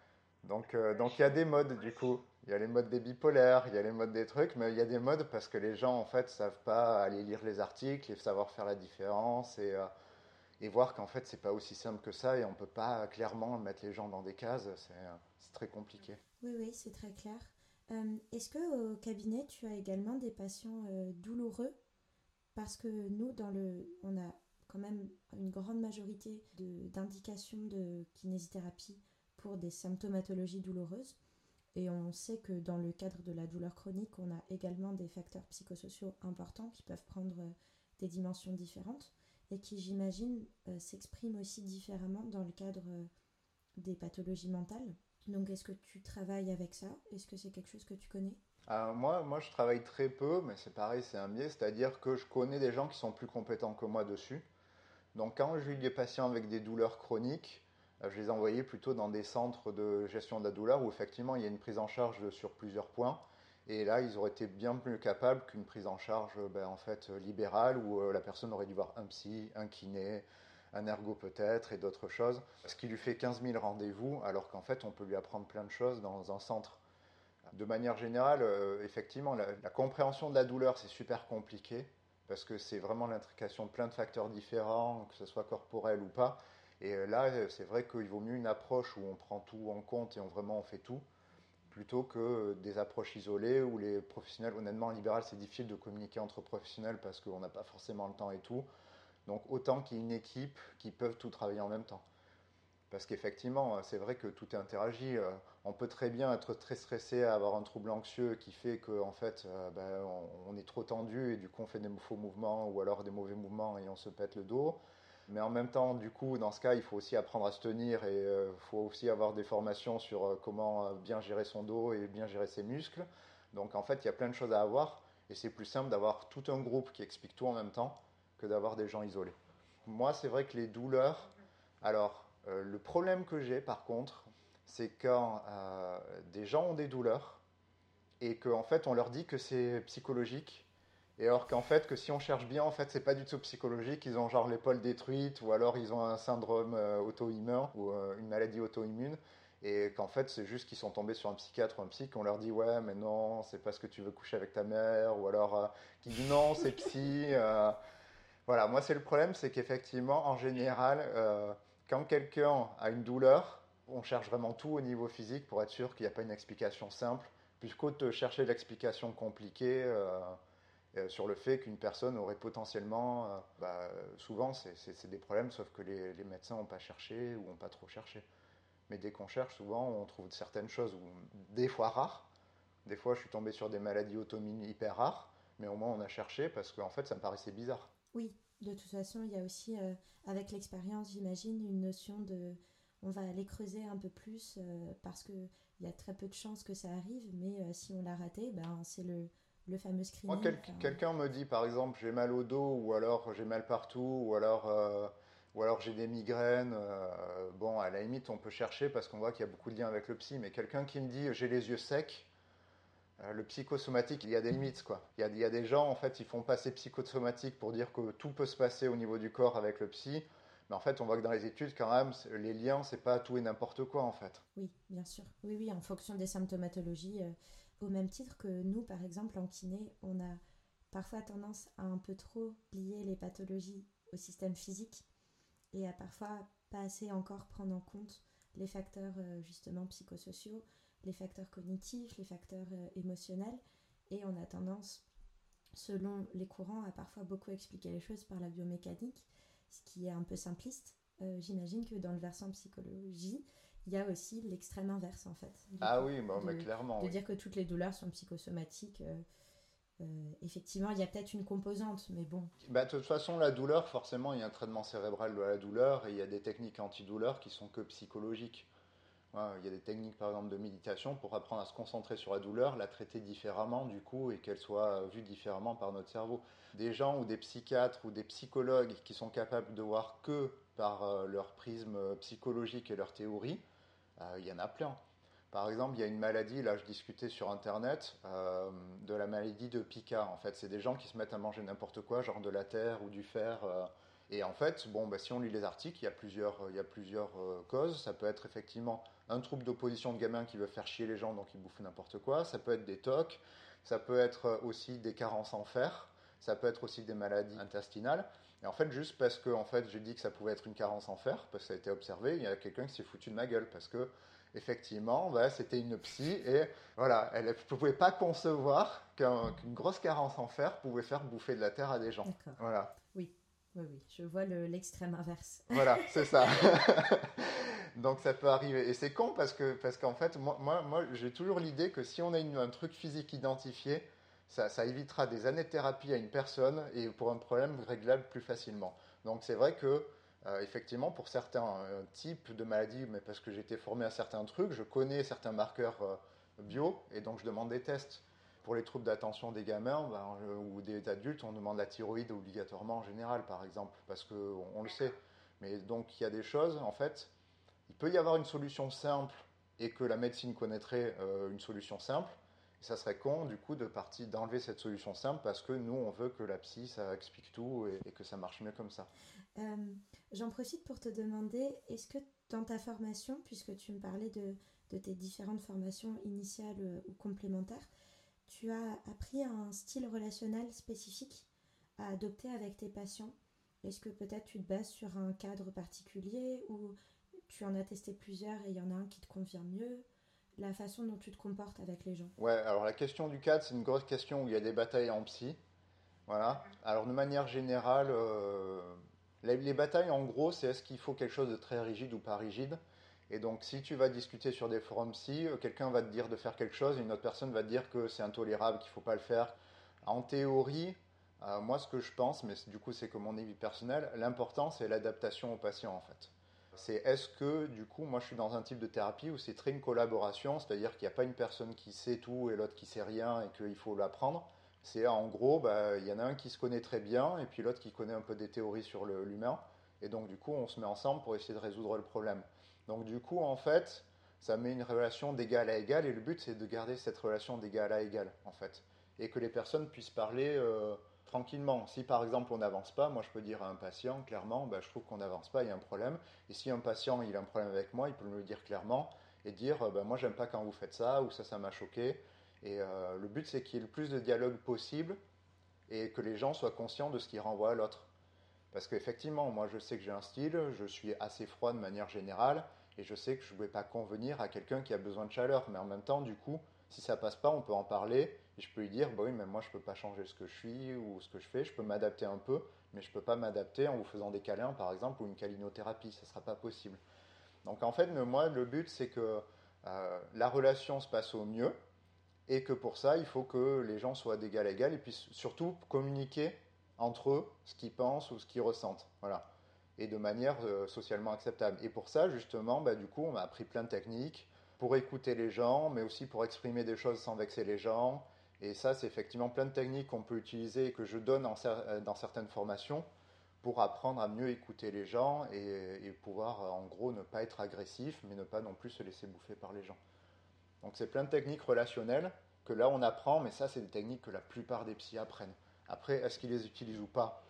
Donc donc il y a des modes du coup. Il y a les modes des bipolaires, il y a les modes des trucs, mais il y a des modes parce que les gens en fait savent pas aller lire les articles et savoir faire la différence et, euh, et voir qu'en fait c'est pas aussi simple que ça et on peut pas clairement mettre les gens dans des cases, c'est euh, très compliqué. Oui, oui, c'est très clair. Euh, est-ce que au cabinet tu as également des patients douloureux? Parce que nous, dans le, on a quand même une grande majorité d'indications de, kinésithérapie pour des symptomatologies douloureuses. Et on sait que dans le cadre de la douleur chronique, on a également des facteurs psychosociaux importants qui peuvent prendre euh, des dimensions différentes et qui, j'imagine, euh, s'expriment aussi différemment dans le cadre euh, des pathologies mentales. Donc, est-ce que tu travailles avec ça? Est-ce que c'est quelque chose que tu connais? Moi, moi, je travaille très peu, mais c'est pareil, c'est un biais, c'est-à-dire que je connais des gens qui sont plus compétents que moi dessus. Donc, quand j'ai des patients avec des douleurs chroniques, je les ai envoyés plutôt dans des centres de gestion de la douleur où effectivement il y a une prise en charge sur plusieurs points. Et là, ils auraient été bien plus capables qu'une prise en charge ben, en fait, libérale où la personne aurait dû voir un psy, un kiné, un ergo peut-être et d'autres choses. Ce qui lui fait 15 000 rendez-vous alors qu'en fait on peut lui apprendre plein de choses dans un centre. De manière générale, euh, effectivement, la, compréhension de la douleur c'est super compliqué parce que c'est vraiment l'intrication de plein de facteurs différents, que ce soit corporel ou pas. Et euh, là, c'est vrai qu'il vaut mieux une approche où on prend tout en compte et on vraiment on fait tout, plutôt que des approches isolées où les professionnels, honnêtement, en libéral, c'est difficile de communiquer entre professionnels parce qu'on n'a pas forcément le temps et tout. Donc autant qu'il y ait une équipe qui peuvent tout travailler en même temps. Parce qu'effectivement, c'est vrai que tout est interagi. Euh, on peut très bien être très stressé, avoir un trouble anxieux qui fait qu'en fait, euh, ben, on, est trop tendu et du coup on fait des faux mouvements ou alors des mauvais mouvements et on se pète le dos. Mais en même temps, du coup, dans ce cas, il faut aussi apprendre à se tenir et il euh, faut aussi avoir des formations sur comment bien gérer son dos et bien gérer ses muscles. Donc en fait, il y a plein de choses à avoir et c'est plus simple d'avoir tout un groupe qui explique tout en même temps que d'avoir des gens isolés. Moi, c'est vrai que les douleurs. Alors, euh, le problème que j'ai, par contre, c'est quand euh, des gens ont des douleurs et qu'en fait, on leur dit que c'est psychologique. Et alors qu'en fait, que si on cherche bien, en fait, c'est pas du tout psychologique. Ils ont genre l'épaule détruite, ou alors ils ont un syndrome euh, auto-immune ou une maladie auto-immune. Et qu'en fait c'est juste qu'ils sont tombés sur un psychiatre ou un psy qu'on leur dit ouais mais non c'est parce que tu veux coucher avec ta mère ou alors qui dit non c'est psy voilà, moi c'est le problème, c'est qu'effectivement, en général, euh, quand quelqu'un a une douleur, on cherche vraiment tout au niveau physique pour être sûr qu'il n'y a pas une explication simple, plutôt que de chercher l'explication compliquée euh, euh, sur le fait qu'une personne aurait potentiellement, bah, souvent c'est des problèmes, sauf que les, médecins n'ont pas cherché ou n'ont pas trop cherché. Mais dès qu'on cherche, souvent on trouve certaines choses, des fois rares. Des fois, je suis tombé sur des maladies auto-immunes hyper rares, mais au moins on a cherché parce qu'en fait, ça me paraissait bizarre. Oui, de toute façon, il y a aussi, euh, avec l'expérience, j'imagine, une notion de... On va aller creuser un peu plus euh, parce qu'il y a très peu de chances que ça arrive, mais euh, si on l'a raté, ben, c'est le, le fameux screening. Quelqu'un me dit, par exemple, j'ai mal au dos, ou alors j'ai mal partout, ou alors, ou alors j'ai des migraines. bon, à la limite, on peut chercher parce qu'on voit qu'il y a beaucoup de liens avec le psy, mais quelqu'un qui me dit j'ai les yeux secs, euh, le psychosomatique, il y a des limites. Quoi. Il, y a, des gens, en fait, ils font passer psychosomatique pour dire que tout peut se passer au niveau du corps avec le psy. Mais en fait, on voit que dans les études, quand même, les liens, c'est pas tout et n'importe quoi, en fait. Oui, bien sûr. Oui, oui, en fonction des symptomatologies. Au même titre que nous, par exemple, en kiné, on a parfois tendance à un peu trop lier les pathologies au système physique et à parfois pas assez encore prendre en compte les facteurs, euh, justement, psychosociaux les facteurs cognitifs, les facteurs euh, émotionnels, et on a tendance, selon les courants, à parfois beaucoup expliquer les choses par la biomécanique, ce qui est un peu simpliste. Euh, j'imagine que dans le versant psychologie, il y a aussi l'extrême inverse en fait. Ah oui, mais clairement. De dire que toutes les douleurs sont psychosomatiques. Euh, effectivement, il y a peut-être une composante, mais bon. Bah, de toute façon, la douleur, forcément, il y a un traitement cérébral de la douleur et il y a des techniques antidouleurs qui sont que psychologiques il y a des techniques par exemple de méditation pour apprendre à se concentrer sur la douleur, la traiter différemment du coup et qu'elle soit vue différemment par notre cerveau. Des gens ou des psychiatres ou des psychologues qui sont capables de voir que par euh, leur prisme psychologique et leur théorie, euh, il y en a plein. Par exemple, il y a une maladie, là je discutais sur internet, euh, de la maladie de Pica. En fait, c'est des gens qui se mettent à manger n'importe quoi, genre de la terre ou du fer. et en fait, bon, bah, si on lit les articles, il y a plusieurs, il y a plusieurs causes. Ça peut être effectivement un trouble d'opposition de gamin qui veut faire chier les gens, donc il bouffe n'importe quoi. Ça peut être des tocs, ça peut être aussi des carences en fer, ça peut être aussi des maladies intestinales. Et en fait, juste parce que en fait, j'ai dit que ça pouvait être une carence en fer, parce que ça a été observé, il y a quelqu'un qui s'est foutu de ma gueule, parce que effectivement, bah, c'était une psy, et voilà, elle ne pouvait pas concevoir qu'une grosse carence en fer pouvait faire bouffer de la terre à des gens. Voilà. Oui, oui, oui, je vois l'extrême inverse. Voilà, c'est ça. Donc ça peut arriver. Et c'est con parce que parce qu'en fait, moi, moi, j'ai toujours l'idée que si on a un truc physique identifié, ça, évitera des années de thérapie à une personne et pour un problème réglable plus facilement. Donc c'est vrai que euh, effectivement, pour certains euh, types de maladies, mais parce que été formé à certains trucs, je connais certains marqueurs euh, bio et donc je demande des tests. Pour les troubles d'attention des gamins ben, ou des adultes, on demande la thyroïde obligatoirement en général, par exemple, parce qu'on on le sait. Mais donc il y a des choses, en fait, il peut y avoir une solution simple et que la médecine connaîtrait une solution simple. Ça serait con, du coup, de partir d'enlever cette solution simple parce que nous, on veut que la psy, ça explique tout et, que ça marche mieux comme ça. Euh, j'en profite pour te demander, est-ce que dans ta formation, puisque tu me parlais de, de tes différentes formations initiales euh, ou complémentaires, tu as appris un style relationnel spécifique à adopter avec tes patients? Est-ce que peut-être tu te bases sur un cadre particulier ou tu en as testé plusieurs et il y en a un qui te convient mieux? La façon dont tu te comportes avec les gens Ouais, alors la question du cadre, c'est une grosse question où il y a des batailles en psy. Voilà. Alors de manière générale, euh, les, batailles en gros, c'est est-ce qu'il faut quelque chose de très rigide ou pas rigide et donc, si tu vas discuter sur des forums psy, euh, quelqu'un va te dire de faire quelque chose, et une autre personne va te dire que c'est intolérable, qu'il ne faut pas le faire. En théorie, euh, moi, ce que je pense, mais du coup, c'est que mon avis personnel, l'important, c'est l'adaptation au patient, en fait. C'est est-ce que, du coup, moi, je suis dans un type de thérapie où c'est très une collaboration, c'est-à-dire qu'il n'y a pas une personne qui sait tout et l'autre qui sait rien et qu'il faut l'apprendre. C'est en gros, bah, il y en a un qui se connaît très bien et puis l'autre qui connaît un peu des théories sur l'humain. Et donc, du coup, on se met ensemble pour essayer de résoudre le problème. Donc, du coup, en fait, ça met une relation d'égal à égal et le but, c'est de garder cette relation d'égal à égal, en fait. Et que les personnes puissent parler. Euh, tranquillement. Si par exemple on n'avance pas, moi je peux dire à un patient clairement, bah, je trouve qu'on n'avance pas, il y a un problème. Et si un patient il a un problème avec moi, il peut me le dire clairement et dire, bah, moi j'aime pas quand vous faites ça ou ça ça m'a choqué. Et euh, le but c'est qu'il y ait le plus de dialogue possible et que les gens soient conscients de ce qui renvoie à l'autre. Parce qu'effectivement, moi je sais que j'ai un style, je suis assez froid de manière générale et je sais que je ne vais pas convenir à quelqu'un qui a besoin de chaleur. Mais en même temps, du coup, si ça passe pas, on peut en parler et je peux lui dire, bah oui, mais moi je peux pas changer ce que je suis ou ce que je fais, je peux m'adapter un peu, mais je peux pas m'adapter en vous faisant des câlins par exemple ou une câlinothérapie, ça sera pas possible. Donc en fait, moi le but c'est que euh, la relation se passe au mieux et que pour ça il faut que les gens soient d'égal à égal et puis surtout communiquer entre eux ce qu'ils pensent ou ce qu'ils ressentent. Voilà. Et de manière euh, socialement acceptable. Et pour ça, justement, bah, du coup, on a appris plein de techniques pour écouter les gens, mais aussi pour exprimer des choses sans vexer les gens, et ça, c'est effectivement plein de techniques qu'on peut utiliser et que je donne euh, dans certaines formations pour apprendre à mieux écouter les gens et, pouvoir, euh, en gros, ne pas être agressif, mais ne pas non plus se laisser bouffer par les gens. Donc c'est plein de techniques relationnelles que là on apprend, mais ça c'est des techniques que la plupart des psys apprennent. Après, est-ce qu'ils les utilisent ou pas?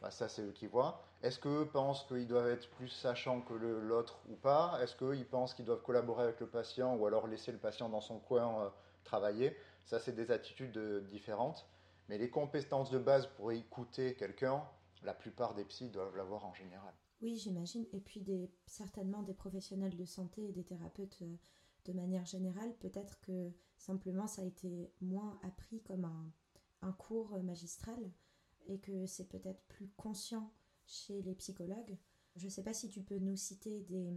Bah, Ça c'est eux qui voient. Est-ce qu'eux pensent qu'ils doivent être plus sachants que l'autre ou pas? Est-ce qu'ils pensent qu'ils doivent collaborer avec le patient ou alors laisser le patient dans son coin euh, travailler? Ça, c'est des attitudes euh, différentes. Mais les compétences de base pour écouter quelqu'un, la plupart des psys doivent l'avoir en général. Oui, j'imagine. Et puis certainement des professionnels de santé et des thérapeutes euh, de manière générale. Peut-être que simplement ça a été moins appris comme un, un cours magistral et que c'est peut-être plus conscient chez les psychologues. Je ne sais pas si tu peux nous citer des...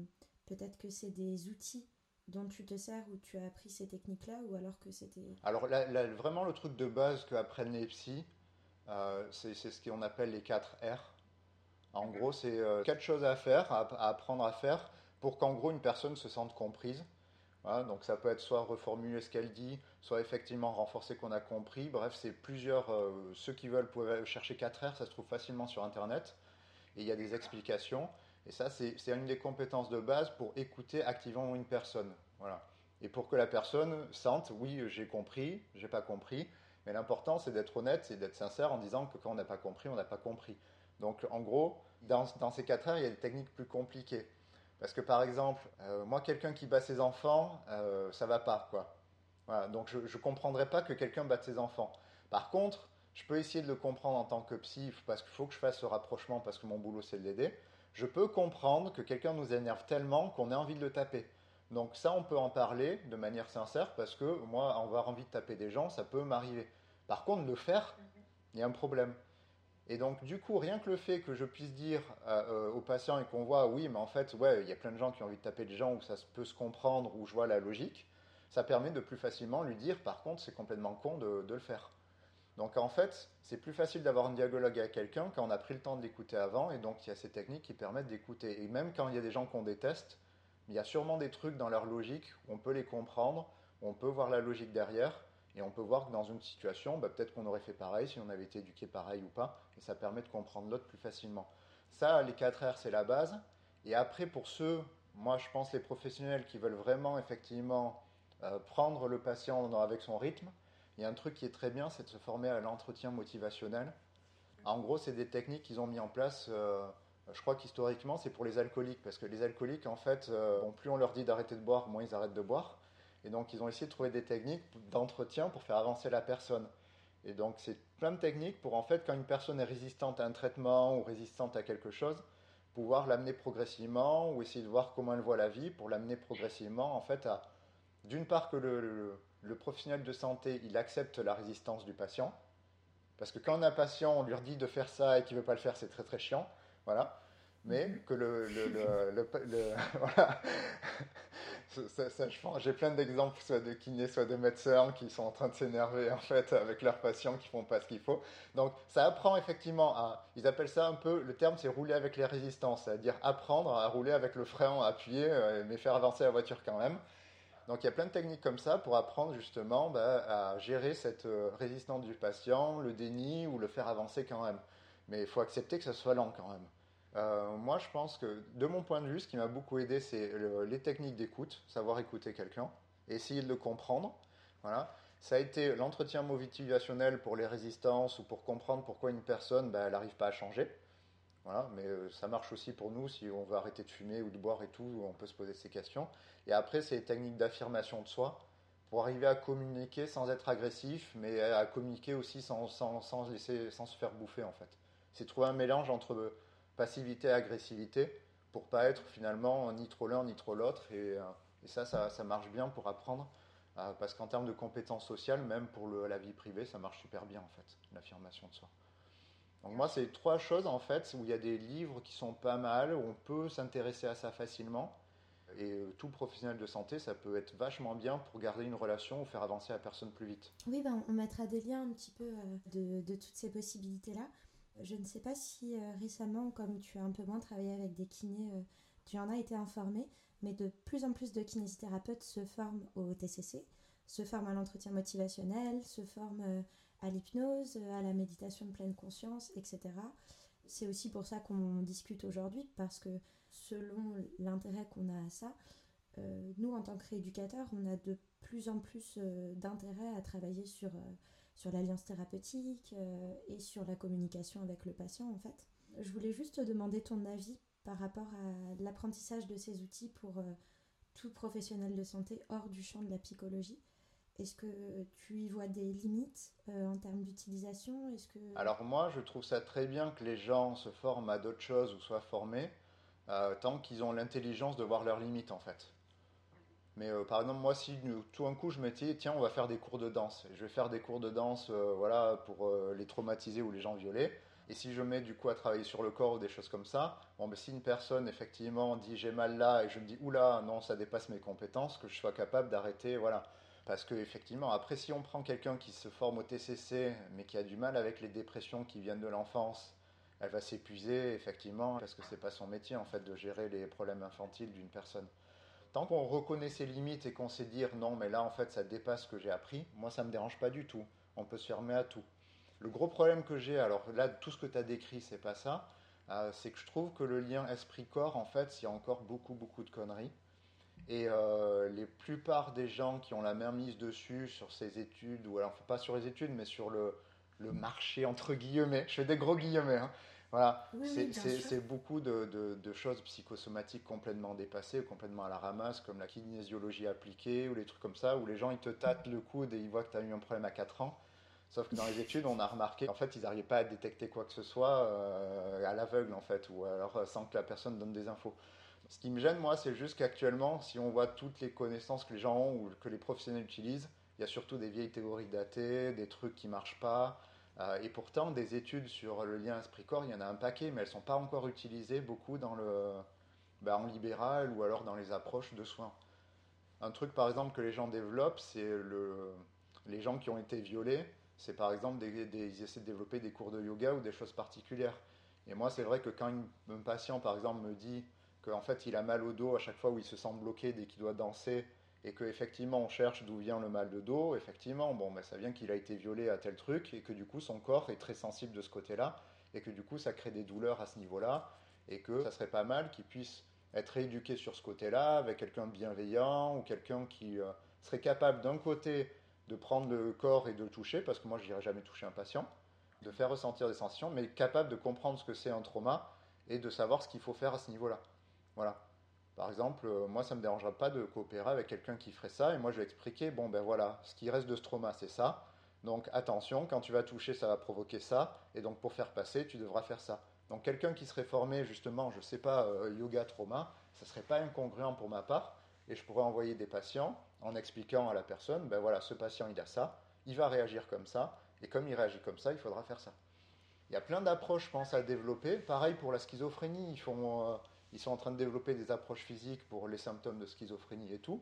Peut-être que c'est des outils dont tu te sers ou tu as appris ces techniques-là ou alors que c'était... Alors vraiment le truc de base que apprennent les psys, euh, c'est ce qu'on appelle les 4 R. En gros, c'est euh, quatre choses à faire, à, apprendre à faire pour qu'en gros une personne se sente comprise. donc ça peut être soit reformuler ce qu'elle dit, soit effectivement renforcer qu'on a compris. Bref, c'est plusieurs... Euh, ceux qui veulent pouvoir chercher 4 R, ça se trouve facilement sur Internet. Et il y a des explications. Et ça, c'est une des compétences de base pour écouter activement une personne. Voilà. Et pour que la personne sente, oui, j'ai compris, j'ai pas compris. Mais l'important, c'est d'être honnête et d'être sincère en disant que quand on n'a pas compris, on n'a pas compris. Donc, en gros, dans, ces quatre heures, il y a des techniques plus compliquées. Parce que, par exemple, euh, moi, quelqu'un qui bat ses enfants, euh, ça va pas, quoi. Donc, je ne comprendrais pas que quelqu'un batte ses enfants. Par contre, je peux essayer de le comprendre en tant que psy, parce qu'il faut que je fasse ce rapprochement, parce que mon boulot, c'est de l'aider je peux comprendre que quelqu'un nous énerve tellement qu'on ait envie de le taper. Donc ça, on peut en parler de manière sincère parce que moi, avoir envie de taper des gens, ça peut m'arriver. Par contre, le faire, il y a un problème. Et donc, du coup, rien que le fait que je puisse dire euh, aux patients et qu'on voit, oui, mais en fait, ouais, il y a plein de gens qui ont envie de taper des gens où ça peut se comprendre, où je vois la logique, ça permet de plus facilement lui dire, par contre, c'est complètement con de le faire. Donc en fait, c'est plus facile d'avoir un dialogue avec quelqu'un quand on a pris le temps de l'écouter avant, et donc il y a ces techniques qui permettent d'écouter. Et même quand il y a des gens qu'on déteste, il y a sûrement des trucs dans leur logique où on peut les comprendre, on peut voir la logique derrière, et on peut voir que dans une situation, bah, peut-être qu'on aurait fait pareil si on avait été éduqué pareil ou pas, et ça permet de comprendre l'autre plus facilement. Ça, les 4 R, c'est la base. Et après, pour ceux, moi, je pense les professionnels qui veulent vraiment, effectivement, euh, prendre le patient avec son rythme, il y a un truc qui est très bien, c'est de se former à l'entretien motivationnel. En gros, c'est des techniques qu'ils ont mis en place. Euh, je crois qu'historiquement, c'est pour les alcooliques, parce que les alcooliques, en fait, euh, plus on leur dit d'arrêter de boire, moins ils arrêtent de boire. Et donc, ils ont essayé de trouver des techniques d'entretien pour faire avancer la personne. Et donc, c'est plein de techniques pour, en fait, quand une personne est résistante à un traitement ou résistante à quelque chose, pouvoir l'amener progressivement ou essayer de voir comment elle voit la vie pour l'amener progressivement, en fait, à, d'une part, que le, le, professionnel de santé, il accepte la résistance du patient. Parce que quand un patient, on lui dit de faire ça et qu'il ne veut pas le faire, c'est très très chiant. Voilà. Mais que le. le, le voilà. J'ai plein d'exemples, soit de kinés, soit de médecins, qui sont en train de s'énerver en fait avec leurs patients qui font pas ce qu'il faut. Donc ça apprend effectivement à. Ils appellent ça un peu. Le terme c'est rouler avec les résistances, c'est-à-dire apprendre à rouler avec le frein appuyé, euh, mais faire avancer la voiture quand même. Donc il y a plein de techniques comme ça pour apprendre justement bah, à gérer cette euh, résistance du patient, le déni ou le faire avancer quand même. Mais il faut accepter que ça soit lent quand même. Euh, moi, je pense que, de mon point de vue, ce qui m'a beaucoup aidé, c'est les techniques d'écoute, savoir écouter quelqu'un, essayer de le comprendre. Voilà. Ça a été l'entretien motivationnel pour les résistances ou pour comprendre pourquoi une personne, bah, elle n'arrive pas à changer. Voilà, mais euh, ça marche aussi pour nous si on veut arrêter de fumer ou de boire et tout, on peut se poser ces questions. Et après, c'est les techniques d'affirmation de soi pour arriver à communiquer sans être agressif, mais à communiquer aussi sans, sans, sans, laisser, sans se faire bouffer en fait. C'est trouver un mélange entre passivité et agressivité pour pas être finalement ni trop l'un ni trop l'autre. Et, euh, et ça, ça, ça, marche bien pour apprendre. Euh, parce qu'en termes de compétences sociales, même pour le, la vie privée, ça marche super bien en fait, l'affirmation de soi. Donc moi, c'est trois choses en fait où il y a des livres qui sont pas mal, où on peut s'intéresser à ça facilement. Et euh, tout professionnel de santé, ça peut être vachement bien pour garder une relation ou faire avancer la personne plus vite. Oui, ben, on mettra des liens un petit peu de, de toutes ces possibilités-là. Je ne sais pas si euh, récemment, comme tu as un peu moins travaillé avec des kinés, euh, tu en as été informé, mais de plus en plus de kinésithérapeutes se forment au TCC, se forment à l'entretien motivationnel, se forment euh, à l'hypnose, à la méditation de pleine conscience, etc. C'est aussi pour ça qu'on discute aujourd'hui, parce que selon l'intérêt qu'on a à ça, nous, en tant que rééducateurs, on a de plus en plus d'intérêt à travailler sur sur l'alliance thérapeutique euh, et sur la communication avec le patient en fait. Je voulais juste te demander ton avis par rapport à l'apprentissage de ces outils pour euh, tout professionnel de santé hors du champ de la psychologie. Est-ce que tu y vois des limites euh, en termes d'utilisation? Alors moi, je trouve ça très bien que les gens se forment à d'autres choses ou soient formés, tant qu'ils ont l'intelligence de voir leurs limites en fait. Mais euh, par exemple, moi, si tout un coup je me dis, tiens, on va faire des cours de danse, je vais faire des cours de danse euh, voilà, pour euh, les traumatiser ou les gens violés, et si je mets du coup à travailler sur le corps ou des choses comme ça, bon, ben, si une personne effectivement dit j'ai mal là et je me dis oula, non, ça dépasse mes compétences, que je sois capable d'arrêter, voilà. Parce que effectivement, après, si on prend quelqu'un qui se forme au TCC, mais qui a du mal avec les dépressions qui viennent de l'enfance, elle va s'épuiser effectivement parce que c'est pas son métier en fait de gérer les problèmes infantiles d'une personne. Tant qu'on reconnaît ses limites et qu'on sait dire non, mais là en fait ça dépasse ce que j'ai appris, moi ça me dérange pas du tout. On peut se fermer à tout. Le gros problème que j'ai, alors là tout ce que tu as décrit c'est pas ça, euh, c'est que je trouve que le lien esprit-corps en fait il y a encore beaucoup beaucoup de conneries. Et euh, les plupart des gens qui ont la main mise dessus sur ces études, ou alors pas sur les études, mais sur le, le marché entre guillemets, je fais des gros guillemets, hein, voilà, c'est beaucoup de, choses psychosomatiques complètement dépassées, complètement à la ramasse, comme la kinésiologie appliquée ou les trucs comme ça, où les gens ils te tâtent le coude et ils voient que tu as eu un problème à 4 ans. Sauf que dans les études, on a remarqué qu'en fait, ils n'arrivaient pas à détecter quoi que ce soit euh, à l'aveugle, en fait, ou alors euh, sans que la personne donne des infos. Ce qui me gêne, moi, c'est juste qu'actuellement, si on voit toutes les connaissances que les gens ont ou que les professionnels utilisent, il y a surtout des vieilles théories datées, des trucs qui marchent pas, euh, et pourtant, des études sur le lien esprit-corps, il y en a un paquet, mais elles ne sont pas encore utilisées beaucoup dans le, bah, en libéral ou alors dans les approches de soins. Un truc, par exemple, que les gens développent, c'est le, les gens qui ont été violés, c'est par exemple, ils essaient de développer des cours de yoga ou des choses particulières. Et moi, c'est vrai que quand un patient, par exemple, me dit qu'en fait, il a mal au dos à chaque fois où il se sent bloqué dès qu'il doit danser, et qu'effectivement on cherche d'où vient le mal de dos, effectivement, bon, ben, ça vient qu'il a été violé à tel truc et que du coup son corps est très sensible de ce côté-là et que du coup ça crée des douleurs à ce niveau-là et que ça serait pas mal qu'il puisse être rééduqué sur ce côté-là, avec quelqu'un de bienveillant ou quelqu'un qui euh, serait capable d'un côté de prendre le corps et de le toucher, parce que moi je n'irai jamais toucher un patient, de faire ressentir des sensations, mais capable de comprendre ce que c'est un trauma et de savoir ce qu'il faut faire à ce niveau-là. Voilà. Par exemple, euh, moi ça ne me dérangerait pas de coopérer avec quelqu'un qui ferait ça, et moi je vais expliquer, bon ben voilà, ce qui reste de ce trauma c'est ça, donc attention, quand tu vas toucher ça va provoquer ça, et donc pour faire passer tu devras faire ça. Donc quelqu'un qui serait formé justement, je ne sais pas, euh, yoga trauma, ça ne serait pas incongruent pour ma part, et je pourrais envoyer des patients en expliquant à la personne, ben voilà, ce patient il a ça, il va réagir comme ça, et comme il réagit comme ça, il faudra faire ça. Il y a plein d'approches, je pense, à développer. Pareil pour la schizophrénie, ils, font, euh, ils sont en train de développer des approches physiques pour les symptômes de schizophrénie et tout.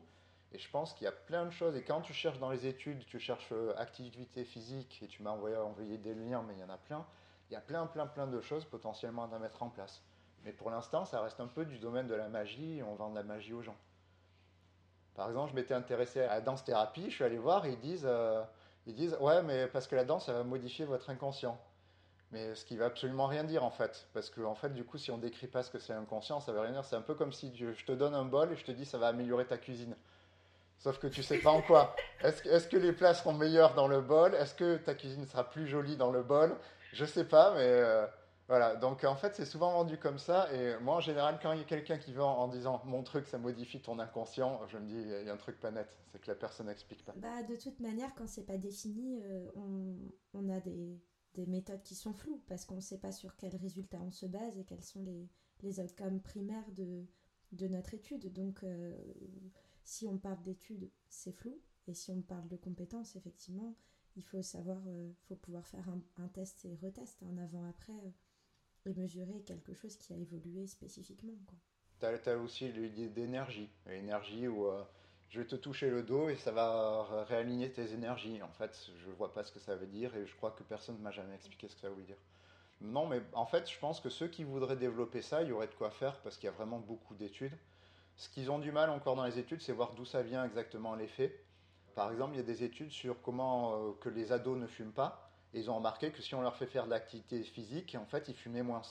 Et je pense qu'il y a plein de choses. Et quand tu cherches dans les études, tu cherches euh, activité physique, et tu m'as envoyé, envoyé des liens, mais il y en a plein. Il y a plein, plein, plein de choses potentiellement à mettre en place. Mais pour l'instant, ça reste un peu du domaine de la magie, on vend de la magie aux gens. Par exemple, je m'étais intéressé à la danse-thérapie, je suis allé voir ils disent, euh, ils disent Ouais, mais parce que la danse, ça va modifier votre inconscient. Mais ce qui va absolument rien dire en fait. Parce que en fait, du coup, si on décrit pas ce que c'est l'inconscient, ça veut rien dire. C'est un peu comme si je te donne un bol et je te dis ça va améliorer ta cuisine. Sauf que tu sais pas en quoi. Est-ce que, les plats seront meilleurs dans le bol? Est-ce que ta cuisine sera plus jolie dans le bol? Je sais pas, mais euh, voilà, donc en fait c'est souvent vendu comme ça, et moi en général quand il y a quelqu'un qui vend en disant mon truc ça modifie ton inconscient, je me dis il y a un truc pas net, c'est que la personne n'explique pas. Bah de toute manière quand c'est pas défini, euh, on, a des, des, méthodes qui sont floues, parce qu'on ne sait pas sur quels résultats on se base et quels sont les, les outcomes primaires de, de notre étude. Donc euh, si on parle d'études c'est flou, et si on parle de compétences effectivement, il faut savoir, euh, faut pouvoir faire un, test et retest, un avant-après et mesurer quelque chose qui a évolué spécifiquement. Tu as, aussi l'idée d'énergie. L'énergie où euh, je vais te toucher le dos et ça va réaligner tes énergies. En fait, je ne vois pas ce que ça veut dire et je crois que personne ne m'a jamais expliqué ce que ça veut dire. Non, mais en fait, je pense que ceux qui voudraient développer ça, il y aurait de quoi faire parce qu'il y a vraiment beaucoup d'études. Ce qu'ils ont du mal encore dans les études, c'est voir d'où ça vient exactement l'effet. Par exemple, il y a des études sur comment euh, que les ados ne fument pas ils ont remarqué que si on leur fait faire de l'activité physique, en fait, ils fumaient moins.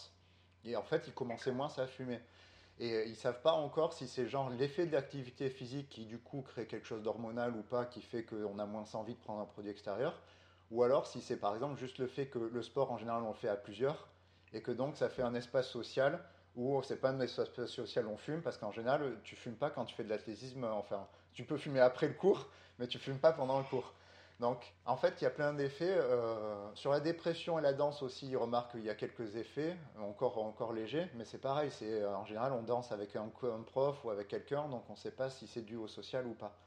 Et en fait, ils commençaient moins à fumer. Et euh, ils ne savent pas encore si c'est genre l'effet de l'activité physique qui du coup crée quelque chose d'hormonal ou pas, qui fait qu'on a moins envie de prendre un produit extérieur, ou alors si c'est par exemple juste le fait que le sport en général on le fait à plusieurs, et que donc ça fait un espace social où c'est pas un espace social où on fume, parce qu'en général tu fumes pas quand tu fais de l'athlétisme, enfin tu peux fumer après le cours, mais tu fumes pas pendant le cours. Donc, en fait, il y a plein d'effets. Euh, sur la dépression et la danse aussi, il remarque qu'il y a quelques effets, encore, encore légers, mais c'est pareil. C'est, euh, en général, on danse avec un, prof ou avec quelqu'un, donc on ne sait pas si c'est dû au social ou pas.